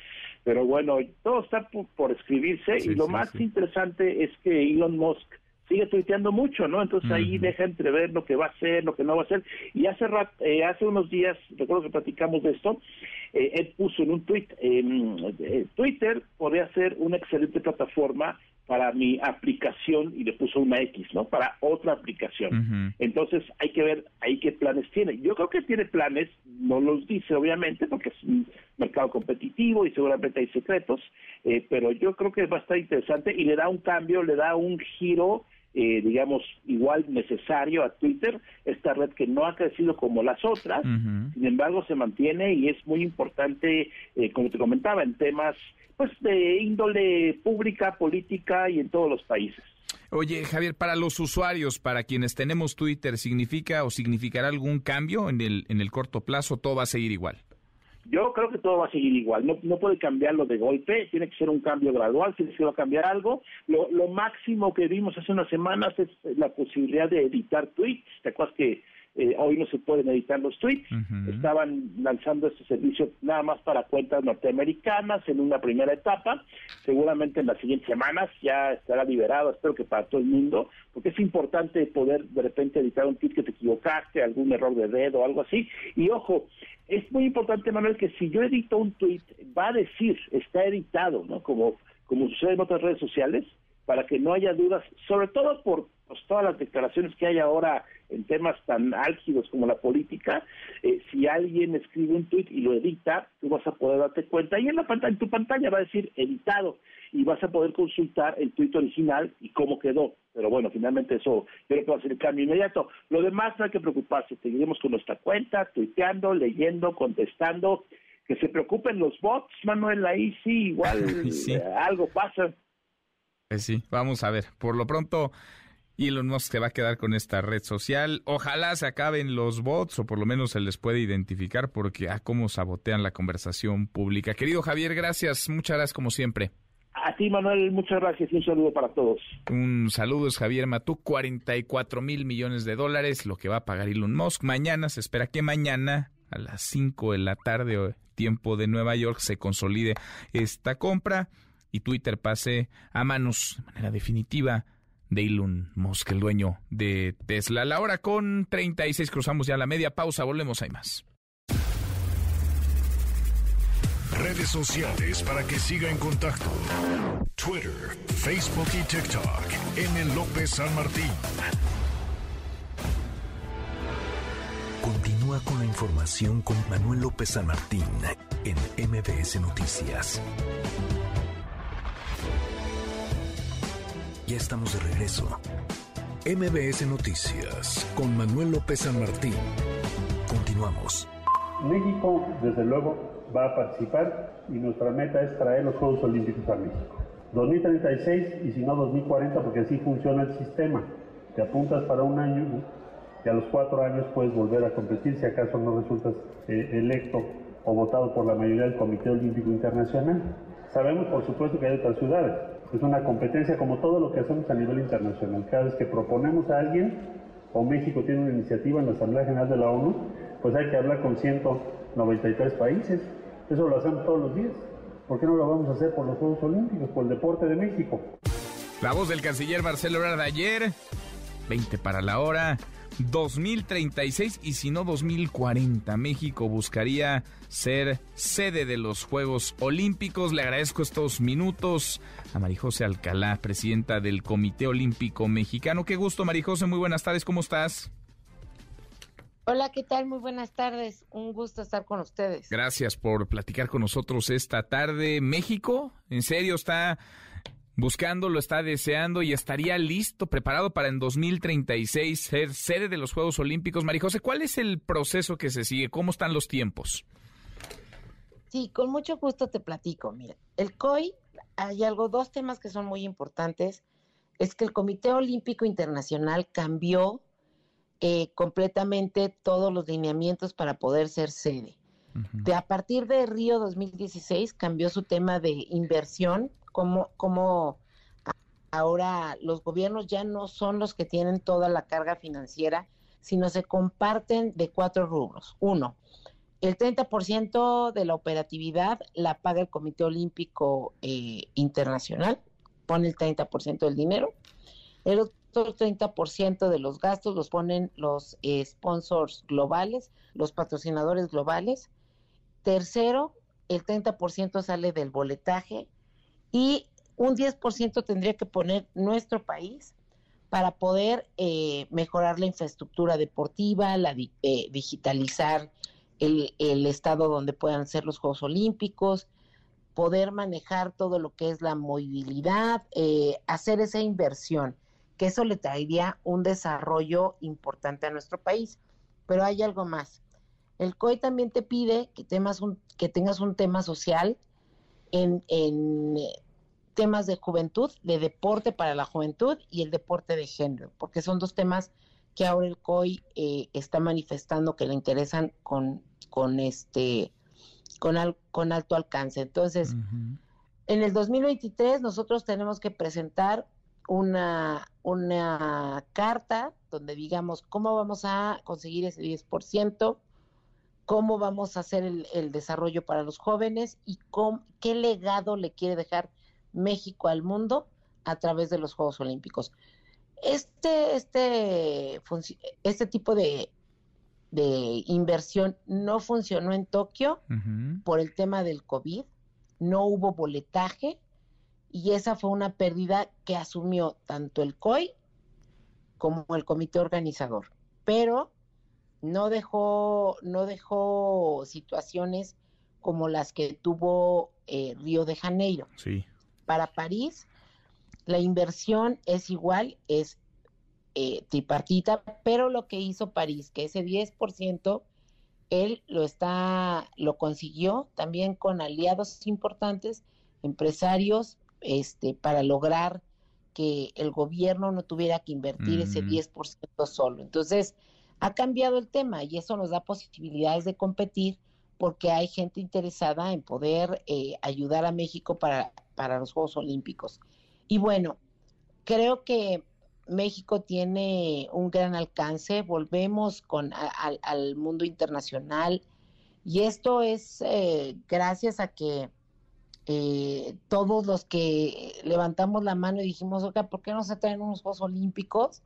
pero bueno, todo está por, escribirse y lo más interesante es que Elon Musk sigue tuiteando mucho, ¿no? Entonces ahí deja entrever lo que va a hacer, lo que no va a hacer. Y hace eh, hace unos días, recuerdo que platicamos de esto, eh, él puso en un tweet, eh, Twitter podría ser una excelente plataforma para mi aplicación y le puso una X, ¿no? Para otra aplicación. Entonces hay que ver ahí qué planes tiene. Yo creo que tiene planes, no los dice obviamente porque es un mercado competitivo y seguramente hay secretos, pero yo creo que va a estar interesante y le da un cambio, le da un giro eh, digamos, igual necesario a Twitter, esta red que no ha crecido como las otras, sin embargo se mantiene y es muy importante, eh, como te comentaba, en temas pues de índole pública, política y en todos los países. Oye, Javier, para los usuarios, para quienes tenemos Twitter, ¿significa o significará algún cambio en el, en el corto plazo? ¿Todo va a seguir igual? Yo creo que todo va a seguir igual, no, puede cambiarlo de golpe, tiene que ser un cambio gradual, si se va a cambiar algo. Lo, lo máximo que vimos hace unas semanas es la posibilidad de editar tweets, ¿te acuerdas que eh, hoy no se pueden editar los tweets. Estaban lanzando este servicio nada más para cuentas norteamericanas en una primera etapa. Seguramente en las siguientes semanas ya estará liberado, espero que para todo el mundo, porque es importante poder de repente editar un tweet que te equivocaste, algún error de dedo o algo así. Y ojo, es muy importante, Manuel, que si yo edito un tweet, va a decir, está editado, ¿no? Como, como sucede en otras redes sociales, para que no haya dudas, sobre todo por pues, todas las declaraciones que hay ahora en temas tan álgidos como la política, eh, si alguien escribe un tuit y lo edita, tú vas a poder darte cuenta y en la pantalla, en tu pantalla va a decir editado y vas a poder consultar el tuit original y cómo quedó. Pero bueno, finalmente eso yo creo que va a ser el cambio inmediato. Lo demás no hay que preocuparse, seguiremos con nuestra cuenta, tuiteando, leyendo, contestando. Que se preocupen los bots, Manuel, ahí sí, igual eh, algo pasa. Pues sí, vamos a ver. Por lo pronto, Elon Musk se va a quedar con esta red social. Ojalá se acaben los bots o por lo menos se les puede identificar porque a cómo sabotean la conversación pública. Querido Javier, gracias. Muchas gracias como siempre. A ti, Manuel, muchas gracias y un saludo para todos. Un saludo es Javier Matú, 44 mil millones de dólares, lo que va a pagar Elon Musk. Mañana, se espera que mañana a las 5 de la tarde, tiempo de Nueva York, se consolide esta compra y Twitter pase a manos de manera definitiva de Elon Musk, el dueño de Tesla. La hora con 36 cruzamos ya la media pausa, volvemos, hay más. Redes sociales para que siga en contacto: Twitter, Facebook y TikTok. M. López San Martín. Continúa con la información con Manuel López San Martín en MBS Noticias. Ya estamos de regreso. MBS Noticias con Manuel López San Martín. Continuamos. México, desde luego, va a participar y nuestra meta es traer los Juegos Olímpicos a México. 2036 y si no 2040 porque así funciona el sistema. Te apuntas para un año y a los cuatro años puedes volver a competir si acaso no resultas eh, electo o votado por la mayoría del Comité Olímpico Internacional. Sabemos, por supuesto, que hay otras ciudades es una competencia como todo lo que hacemos a nivel internacional. Cada vez que proponemos a alguien, o México tiene una iniciativa en la Asamblea General de la ONU, pues hay que hablar con 193 países. Eso lo hacemos todos los días. ¿Por qué no lo vamos a hacer por los Juegos Olímpicos, por el deporte de México? La voz del canciller Marcelo Ebrard ayer, 20 para la hora. 2036 y si no 2040. México buscaría ser sede de los Juegos Olímpicos. Le agradezco estos minutos a Marijose Alcalá, presidenta del Comité Olímpico Mexicano. Qué gusto, Marijose. Muy buenas tardes. ¿Cómo estás? Hola, ¿qué tal? Muy buenas tardes. Un gusto estar con ustedes. Gracias por platicar con nosotros esta tarde. México, en serio, está buscando, lo está deseando y estaría listo, preparado para en 2036 ser sede de los Juegos Olímpicos. Marijose, ¿cuál es el proceso que se sigue? ¿Cómo están los tiempos? Sí, con mucho gusto te platico. Mira, el COI, hay algo, dos temas que son muy importantes. Es que el Comité Olímpico Internacional cambió eh, completamente todos los lineamientos para poder ser sede. De a partir de Río 2016 cambió su tema de inversión, como, como ahora los gobiernos ya no son los que tienen toda la carga financiera, sino se comparten de cuatro rubros. Uno, el 30% de la operatividad la paga el Comité Olímpico eh, Internacional, pone el 30% del dinero. El otro 30% de los gastos los ponen los eh, sponsors globales, los patrocinadores globales. Tercero, el 30% sale del boletaje y un 10% tendría que poner nuestro país para poder eh, mejorar la infraestructura deportiva, la, digitalizar el, estado donde puedan ser los Juegos Olímpicos, poder manejar todo lo que es la movilidad, eh, hacer esa inversión, que eso le traería un desarrollo importante a nuestro país. Pero hay algo más. El COI también te pide que, temas un, que tengas un tema social en, en eh, temas de juventud, de deporte para la juventud y el deporte de género, porque son dos temas que ahora el COI eh, está manifestando que le interesan con, con este con, con alto alcance. Entonces, en el 2023 nosotros tenemos que presentar una, una carta donde digamos cómo vamos a conseguir ese 10%, cómo vamos a hacer el, el desarrollo para los jóvenes y qué legado le quiere dejar México al mundo a través de los Juegos Olímpicos. Este, este, este tipo de, de inversión no funcionó en Tokio por el tema del COVID, no hubo boletaje y esa fue una pérdida que asumió tanto el COI como el comité organizador, pero no dejó, no dejó situaciones como las que tuvo eh, Río de Janeiro. Sí. Para París la inversión es igual, es eh, tripartita, pero lo que hizo París, que ese 10%, él lo está, lo consiguió también con aliados importantes, empresarios, este, para lograr que el gobierno no tuviera que invertir ese 10% solo. Entonces, ha cambiado el tema y eso nos da posibilidades de competir porque hay gente interesada en poder eh, ayudar a México para, para los Juegos Olímpicos. Y bueno, creo que México tiene un gran alcance, volvemos con al mundo internacional. Y esto es eh, gracias a que eh, todos los que levantamos la mano y dijimos, ¿por qué no se traen unos Juegos Olímpicos?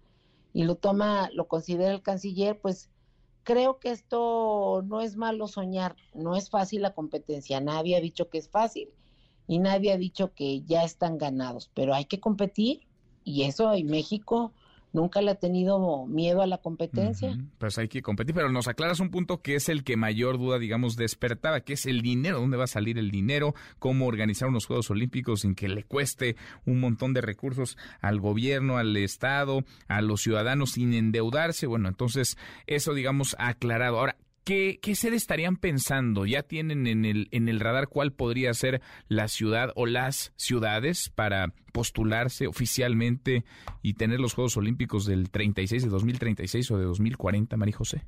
Y lo toma, lo considera el canciller, pues creo que esto no es malo soñar, no es fácil la competencia, nadie ha dicho que es fácil y nadie ha dicho que ya están ganados, pero hay que competir y eso en México nunca le ha tenido miedo a la competencia. Pues hay que competir, pero nos aclaras un punto que es el que mayor duda, digamos, despertaba, que es el dinero, dónde va a salir el dinero, cómo organizar unos Juegos Olímpicos sin que le cueste un montón de recursos al gobierno, al Estado, a los ciudadanos sin endeudarse. Bueno, entonces eso, digamos, aclarado. Ahora, ¿Qué, ¿Qué sede estarían pensando? ¿Ya tienen en el, en el radar cuál podría ser la ciudad o las ciudades para postularse oficialmente y tener los Juegos Olímpicos del 36, de 2036 o de 2040, María José?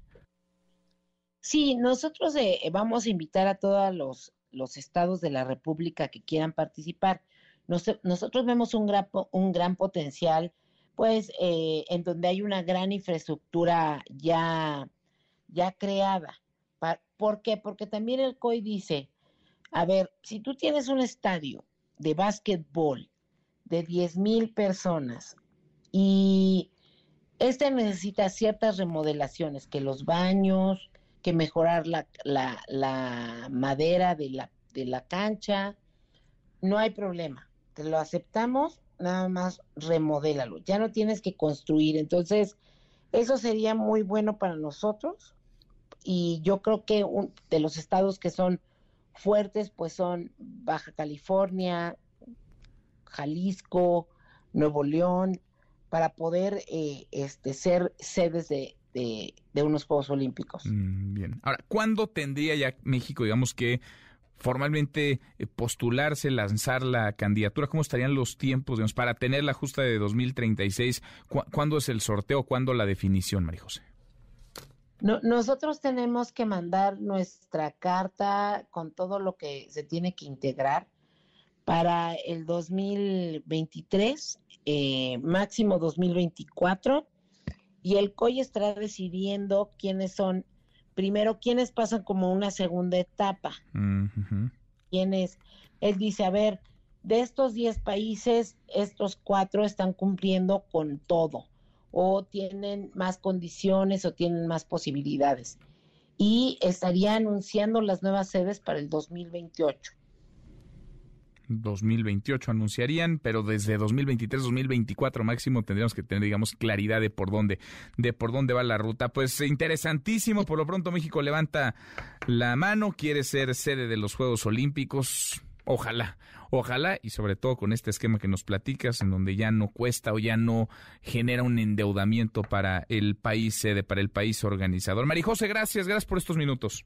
Sí, nosotros eh, vamos a invitar a todos los, los estados de la República que quieran participar. nosotros vemos un gran, un gran potencial, pues, eh, en donde hay una gran infraestructura ya ya creada. ¿Por qué? Porque también el COI dice, a ver, si tú tienes un estadio de básquetbol de 10 mil personas y este necesita ciertas remodelaciones, que los baños, que mejorar la, la, madera de la, de la cancha, no hay problema, te lo aceptamos, nada más remodélalo, ya no tienes que construir, entonces eso sería muy bueno para nosotros y yo creo que de los estados que son fuertes, pues son Baja California, Jalisco, Nuevo León, para poder eh, este, ser sedes de, de, unos Juegos Olímpicos. Mm, bien. Ahora, ¿cuándo tendría ya México, digamos que formalmente eh, postularse, lanzar la candidatura? ¿Cómo estarían los tiempos digamos, para tener la justa de 2036? ¿Cuándo es el sorteo? ¿Cuándo la definición, María José? No, nosotros tenemos que mandar nuestra carta con todo lo que se tiene que integrar para el 2023, eh, máximo 2024, y el COI estará decidiendo quiénes son, primero, quiénes pasan como una segunda etapa. Quiénes, él dice, a ver, de estos 10 países, estos cuatro están cumpliendo con todo o tienen más condiciones o tienen más posibilidades. Y estaría anunciando las nuevas sedes para el 2028. 2028 anunciarían, pero desde 2023, 2024 máximo tendríamos que tener, digamos, claridad de por dónde, de por dónde va la ruta. Pues interesantísimo, por lo pronto México levanta la mano, quiere ser sede de los Juegos Olímpicos. Ojalá, ojalá y sobre todo con este esquema que nos platicas, en donde ya no cuesta o ya no genera un endeudamiento para el país sede, para el país organizador. Marijose, gracias, gracias por estos minutos.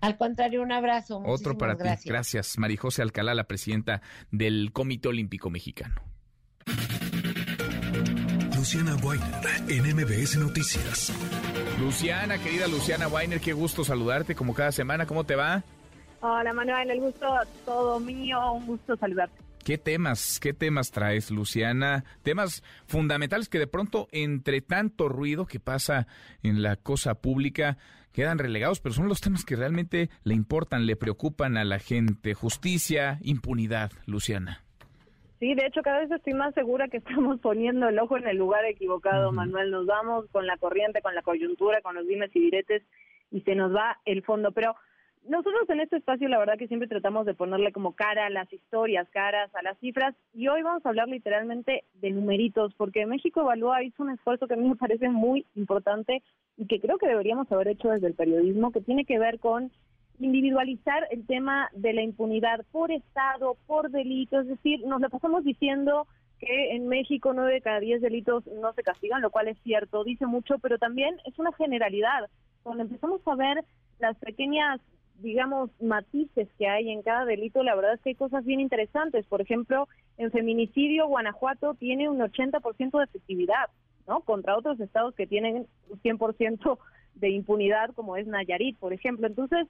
Al contrario, un abrazo. Otro para ti. Gracias, Marijose Alcalá, la presidenta del Comité Olímpico Mexicano. Luciana Weiner, en MBS Noticias. Luciana, querida Luciana Weiner, qué gusto saludarte como cada semana. ¿Cómo te va? Hola Manuel, el gusto todo mío, un gusto saludarte. ¿Qué temas, qué temas traes, Luciana? Temas fundamentales que de pronto, entre tanto ruido que pasa en la cosa pública, quedan relegados, pero son los temas que realmente le importan, le preocupan a la gente. Justicia, impunidad, Luciana. Sí, de hecho, cada vez estoy más segura que estamos poniendo el ojo en el lugar equivocado, Manuel. Nos vamos con la corriente, con la coyuntura, con los dimes y diretes y se nos va el fondo. Pero nosotros en este espacio la verdad que siempre tratamos de ponerle como cara a las historias, caras a las cifras y hoy vamos a hablar literalmente de numeritos porque México Evalúa hizo un esfuerzo que a mí me parece muy importante y que creo que deberíamos haber hecho desde el periodismo que tiene que ver con individualizar el tema de la impunidad por estado, por delito, es decir, nos lo pasamos diciendo que en México nueve de cada diez delitos no se castigan, lo cual es cierto, dice mucho, pero también es una generalidad. Cuando empezamos a ver las pequeñas digamos, matices que hay en cada delito, la verdad es que hay cosas bien interesantes. Por ejemplo, en feminicidio, Guanajuato tiene un 80% de efectividad, ¿no? Contra otros estados que tienen un 100% de impunidad, como es Nayarit, por ejemplo. Entonces,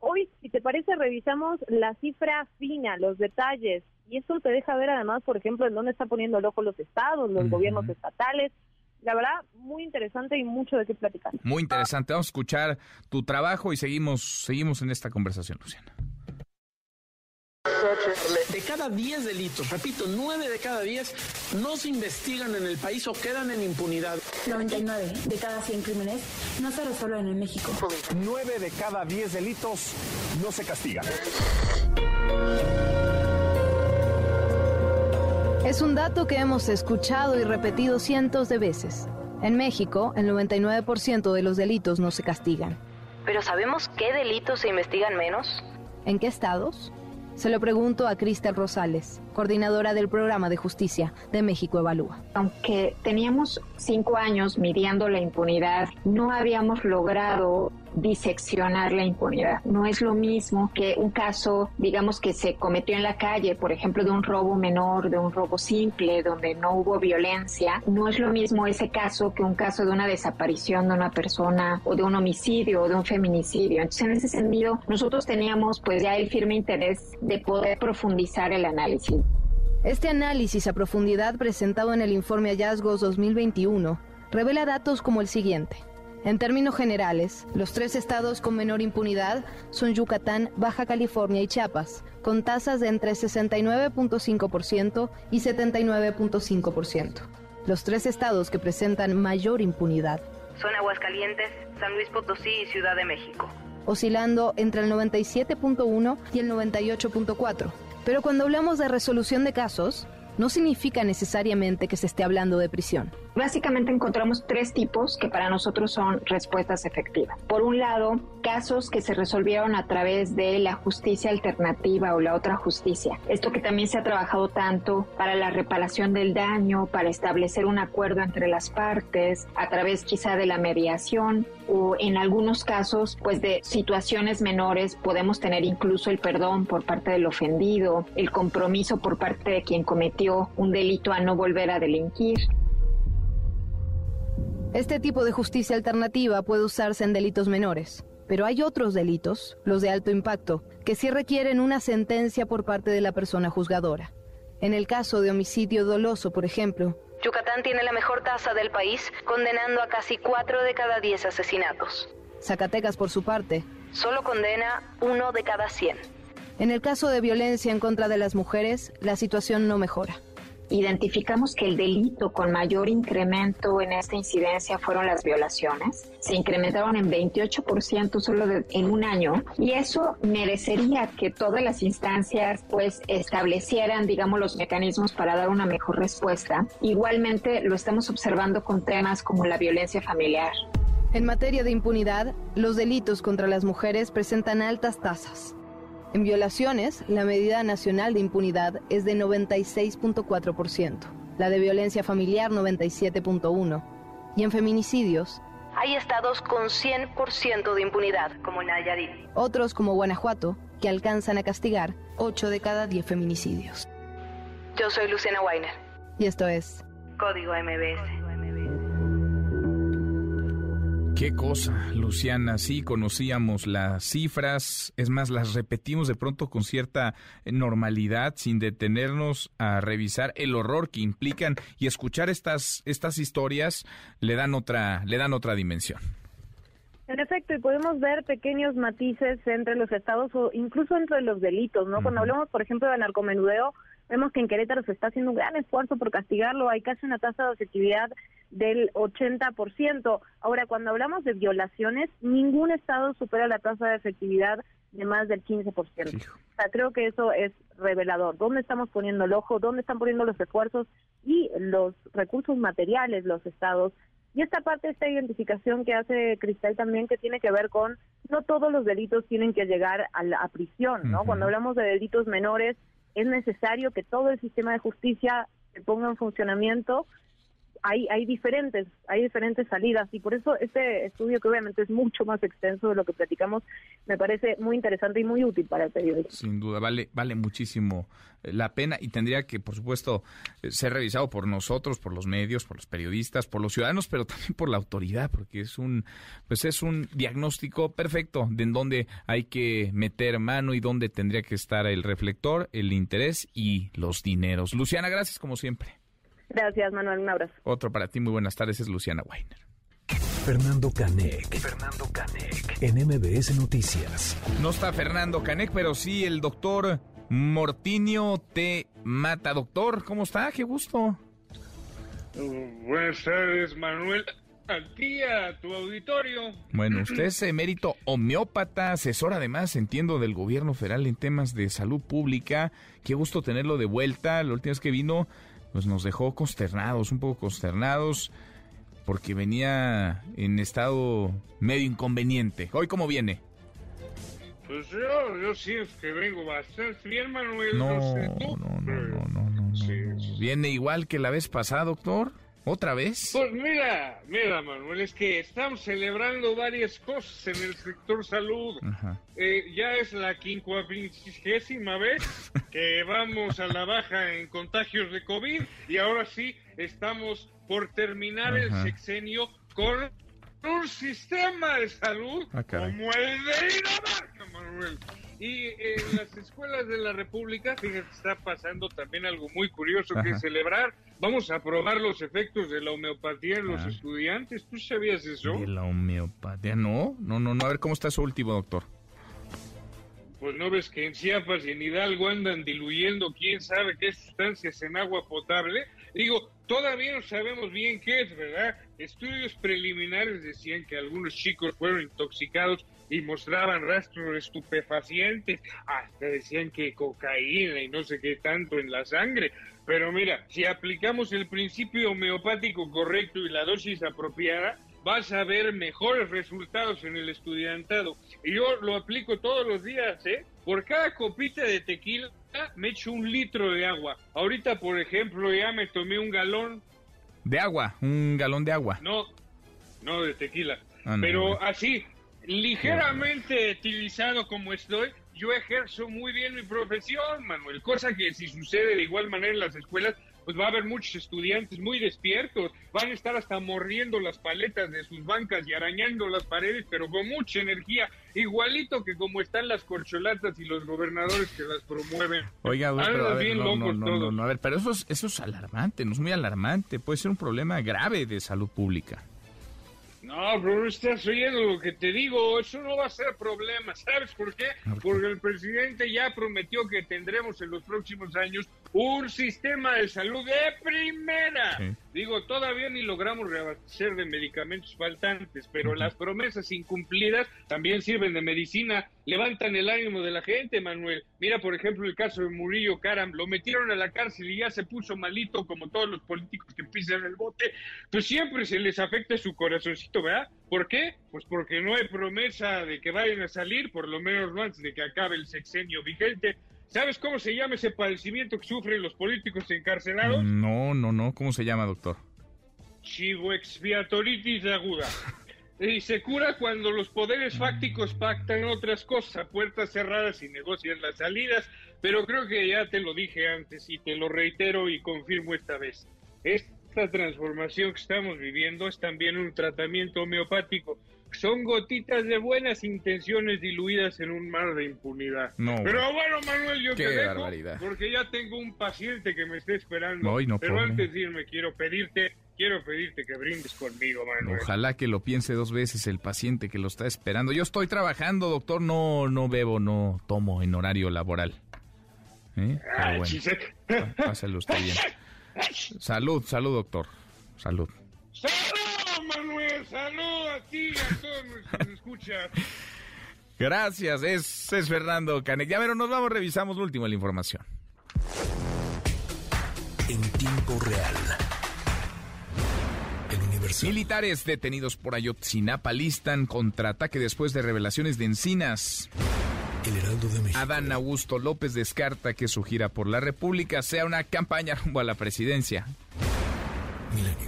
hoy, si te parece, revisamos la cifra fina, los detalles, y eso te deja ver además, por ejemplo, en dónde está poniendo el ojo los estados, los gobiernos estatales, la verdad, muy interesante y mucho de qué platicar. Muy interesante. Vamos a escuchar tu trabajo y seguimos, seguimos en esta conversación, Luciana. De cada 10 delitos, repito, 9 de cada 10 no se investigan en el país o quedan en impunidad. 99 de cada 100 crímenes no se resuelven en México. 9 de cada 10 delitos no se castigan. Es un dato que hemos escuchado y repetido cientos de veces. En México, el 99% de los delitos no se castigan. ¿Pero sabemos qué delitos se investigan menos? ¿En qué estados? Se lo pregunto a Cristel Rosales, coordinadora del programa de justicia de México Evalúa. Aunque teníamos cinco años midiendo la impunidad, no habíamos logrado diseccionar la impunidad. No es lo mismo que un caso, digamos, que se cometió en la calle, por ejemplo, de un robo menor, de un robo simple, donde no hubo violencia. No es lo mismo ese caso que un caso de una desaparición de una persona o de un homicidio o de un feminicidio. Entonces, en ese sentido, nosotros teníamos pues ya el firme interés de poder profundizar el análisis. Este análisis a profundidad presentado en el informe Hallazgos 2021 revela datos como el siguiente. En términos generales, los tres estados con menor impunidad son Yucatán, Baja California y Chiapas, con tasas de entre 69.5% y 79.5%. Los tres estados que presentan mayor impunidad son Aguascalientes, San Luis Potosí y Ciudad de México, oscilando entre el 97.1 y el 98.4. Pero cuando hablamos de resolución de casos, no significa necesariamente que se esté hablando de prisión. Básicamente encontramos tres tipos que para nosotros son respuestas efectivas. Por un lado, casos que se resolvieron a través de la justicia alternativa o la otra justicia. Esto que también se ha trabajado tanto para la reparación del daño, para establecer un acuerdo entre las partes, a través quizá de la mediación o en algunos casos pues de situaciones menores podemos tener incluso el perdón por parte del ofendido, el compromiso por parte de quien cometió un delito a no volver a delinquir. Este tipo de justicia alternativa puede usarse en delitos menores, pero hay otros delitos, los de alto impacto, que sí requieren una sentencia por parte de la persona juzgadora. En el caso de homicidio doloso, por ejemplo, Yucatán tiene la mejor tasa del país, condenando a casi 4 de cada 10 asesinatos. Zacatecas, por su parte, solo condena uno de cada 100. En el caso de violencia en contra de las mujeres, la situación no mejora identificamos que el delito con mayor incremento en esta incidencia fueron las violaciones. Se incrementaron en 28% solo en un año y eso merecería que todas las instancias pues establecieran, digamos, los mecanismos para dar una mejor respuesta. Igualmente lo estamos observando con temas como la violencia familiar. En materia de impunidad, los delitos contra las mujeres presentan altas tasas. En violaciones, la medida nacional de impunidad es de 96.4%, la de violencia familiar 97.1% y en feminicidios hay estados con 100% de impunidad, como Nayarit. Otros, como Guanajuato, que alcanzan a castigar 8 de cada 10 feminicidios. Yo soy Luciana Weiner y esto es Código MBS. Qué cosa, Luciana. Sí, conocíamos las cifras, es más, las repetimos de pronto con cierta normalidad, sin detenernos a revisar el horror que implican y escuchar estas, estas historias le dan otra, le dan otra dimensión. En efecto, y podemos ver pequeños matices entre los estados o incluso entre los delitos, ¿no? Cuando hablamos, por ejemplo, de narcomenudeo, Vemos que en Querétaro se está haciendo un gran esfuerzo por castigarlo, hay casi una tasa de efectividad del 80%. Ahora, cuando hablamos de violaciones, ningún estado supera la tasa de efectividad de más del 15%. O sea, creo que eso es revelador. ¿Dónde estamos poniendo el ojo? ¿Dónde están poniendo los esfuerzos y los recursos materiales los estados? Y esta parte, esta identificación que hace Cristal también, que tiene que ver con no todos los delitos tienen que llegar a la prisión, ¿no? Cuando hablamos de delitos menores, es necesario que todo el sistema de justicia se ponga en funcionamiento hay, hay diferentes, hay diferentes salidas y por eso este estudio que obviamente es mucho más extenso de lo que platicamos, me parece muy interesante y muy útil para el periodismo. Sin duda, vale, vale muchísimo eh, la pena y tendría que, por supuesto, eh, ser revisado por nosotros, por los medios, por los periodistas, por los ciudadanos, pero también por la autoridad, porque es un, pues es un diagnóstico perfecto de en dónde hay que meter mano y dónde tendría que estar el reflector, el interés y los dineros. Luciana, gracias como siempre. Gracias, Manuel. Un abrazo. Otro para ti. Muy buenas tardes. Es Luciana Weiner. Fernando Canec. Fernando Canec. En MBS Noticias. No está Fernando Canec, pero sí el doctor Mortinio T. Mata. Doctor, ¿cómo está? Qué gusto. Uh, buenas tardes, Manuel. A ti, a tu auditorio. Bueno, usted es emérito homeópata, asesor además, entiendo, del gobierno federal en temas de salud pública. Qué gusto tenerlo de vuelta. La última vez que vino pues nos dejó consternados, un poco consternados, porque venía en estado medio inconveniente. ¿Hoy cómo viene? Pues yo, yo siento que vengo bastante bien, Manuel. No, no, no, no, no, no, ¿Viene igual que la vez pasada, doctor? ¿Otra vez? Pues mira, mira, Manuel, es que estamos celebrando varias cosas en el sector salud. Eh, ya es la quincuagésima vez que vamos a la baja en contagios de COVID y ahora sí estamos por terminar el sexenio con un sistema de salud ah, como el de Dinamarca, Manuel. Y en las escuelas de la República, fíjate, está pasando también algo muy curioso que celebrar. Vamos a probar los efectos de la homeopatía en los ah. estudiantes. ¿Tú sabías eso? De la homeopatía, no, no, no, no. A ver cómo está su último, doctor. Pues no ves que en Chiapas y en Hidalgo andan diluyendo quién sabe qué sustancias en agua potable. Digo, Todavía no sabemos bien qué es, ¿verdad? Estudios preliminares decían que algunos chicos fueron intoxicados y mostraban rastros estupefacientes, hasta decían que cocaína y no sé qué tanto en la sangre. Pero mira, si aplicamos el principio homeopático correcto y la dosis apropiada, vas a ver mejores resultados en el estudiantado. Y yo lo aplico todos los días, ¿eh? Por cada copita de tequila me echo un litro de agua. Ahorita, por ejemplo, ya me tomé un galón. De agua, un galón de agua. No, no de tequila. Ah, Pero así, ligeramente utilizado como estoy, yo ejerzo muy bien mi profesión, Manuel. Cosa que si sucede de igual manera en las escuelas, pues va a haber muchos estudiantes muy despiertos, van a estar hasta mordiendo las paletas de sus bancas y arañando las paredes, pero con mucha energía, igualito que como están las corcholatas y los gobernadores que las promueven. Oiga, pero, a ver, no, no, no, a ver, pero eso es, eso es alarmante, no es muy alarmante, puede ser un problema grave de salud pública. No, pero no estás oyendo lo que te digo. Eso no va a ser problema. ¿Sabes por qué? Porque el presidente ya prometió que tendremos en los próximos años un sistema de salud de primera. Digo, todavía ni logramos reabastecer de medicamentos faltantes, pero las promesas incumplidas también sirven de medicina, levantan el ánimo de la gente, Manuel. Mira, por ejemplo, el caso de Murillo Karam, lo metieron a la cárcel y ya se puso malito como todos los políticos que pisan el bote, pues siempre se les afecta su corazoncito, ¿verdad? ¿Por qué? Pues porque no hay promesa de que vayan a salir, por lo menos antes de que acabe el sexenio vigente. ¿Sabes cómo se llama ese padecimiento que sufren los políticos encarcelados? No, no, no. ¿Cómo se llama, doctor? expiatoritis aguda. Y se cura cuando los poderes fácticos pactan otras cosas a puertas cerradas y negocian las salidas, pero creo que ya te lo dije antes y te lo reitero y confirmo esta vez. Esta transformación que estamos viviendo es también un tratamiento homeopático son gotitas de buenas intenciones diluidas en un mar de impunidad. Pero bueno, Manuel, yo te dejo porque ya tengo un paciente que me está esperando. Pero antes de irme quiero pedirte, quiero pedirte que brindes conmigo, Manuel. Ojalá que lo piense dos veces el paciente que lo está esperando. Yo estoy trabajando, doctor, no no bebo, no tomo en horario laboral. ¿Eh? Pero bueno, pásalo usted bien. Salud, salud, doctor. Salud. Manuel. Salud a ti a todos los que escuchan. Gracias, es, es Fernando Canek. Ya pero nos vamos, revisamos lo último de la información. En tiempo real. Militares detenidos por Ayotzinapa listan contraataque después de revelaciones de Encinas. El Heraldo de México. Adán Augusto López descarta que su gira por la República sea una campaña rumbo a la presidencia.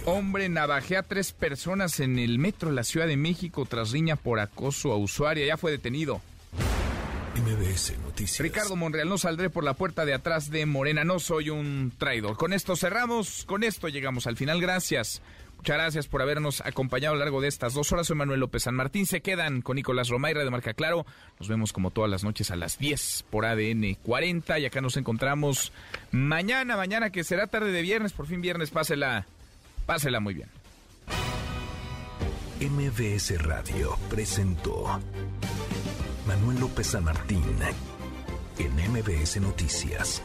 Hombre navajea a tres personas en el metro de la Ciudad de México tras riña por acoso a usuaria. Ya fue detenido. MBS Noticias. Ricardo Monreal, no saldré por la puerta de atrás de Morena. No soy un traidor. Con esto cerramos. Con esto llegamos al final. Gracias. Muchas gracias por habernos acompañado a lo largo de estas dos horas. Soy Manuel López San Martín. Se quedan con Nicolás Romayra de Marca Claro. Nos vemos como todas las noches a las 10 por ADN 40. Y acá nos encontramos mañana, mañana que será tarde de viernes. Por fin viernes, pásela Pásela muy bien. MBS Radio presentó Manuel López San Martín en MBS Noticias.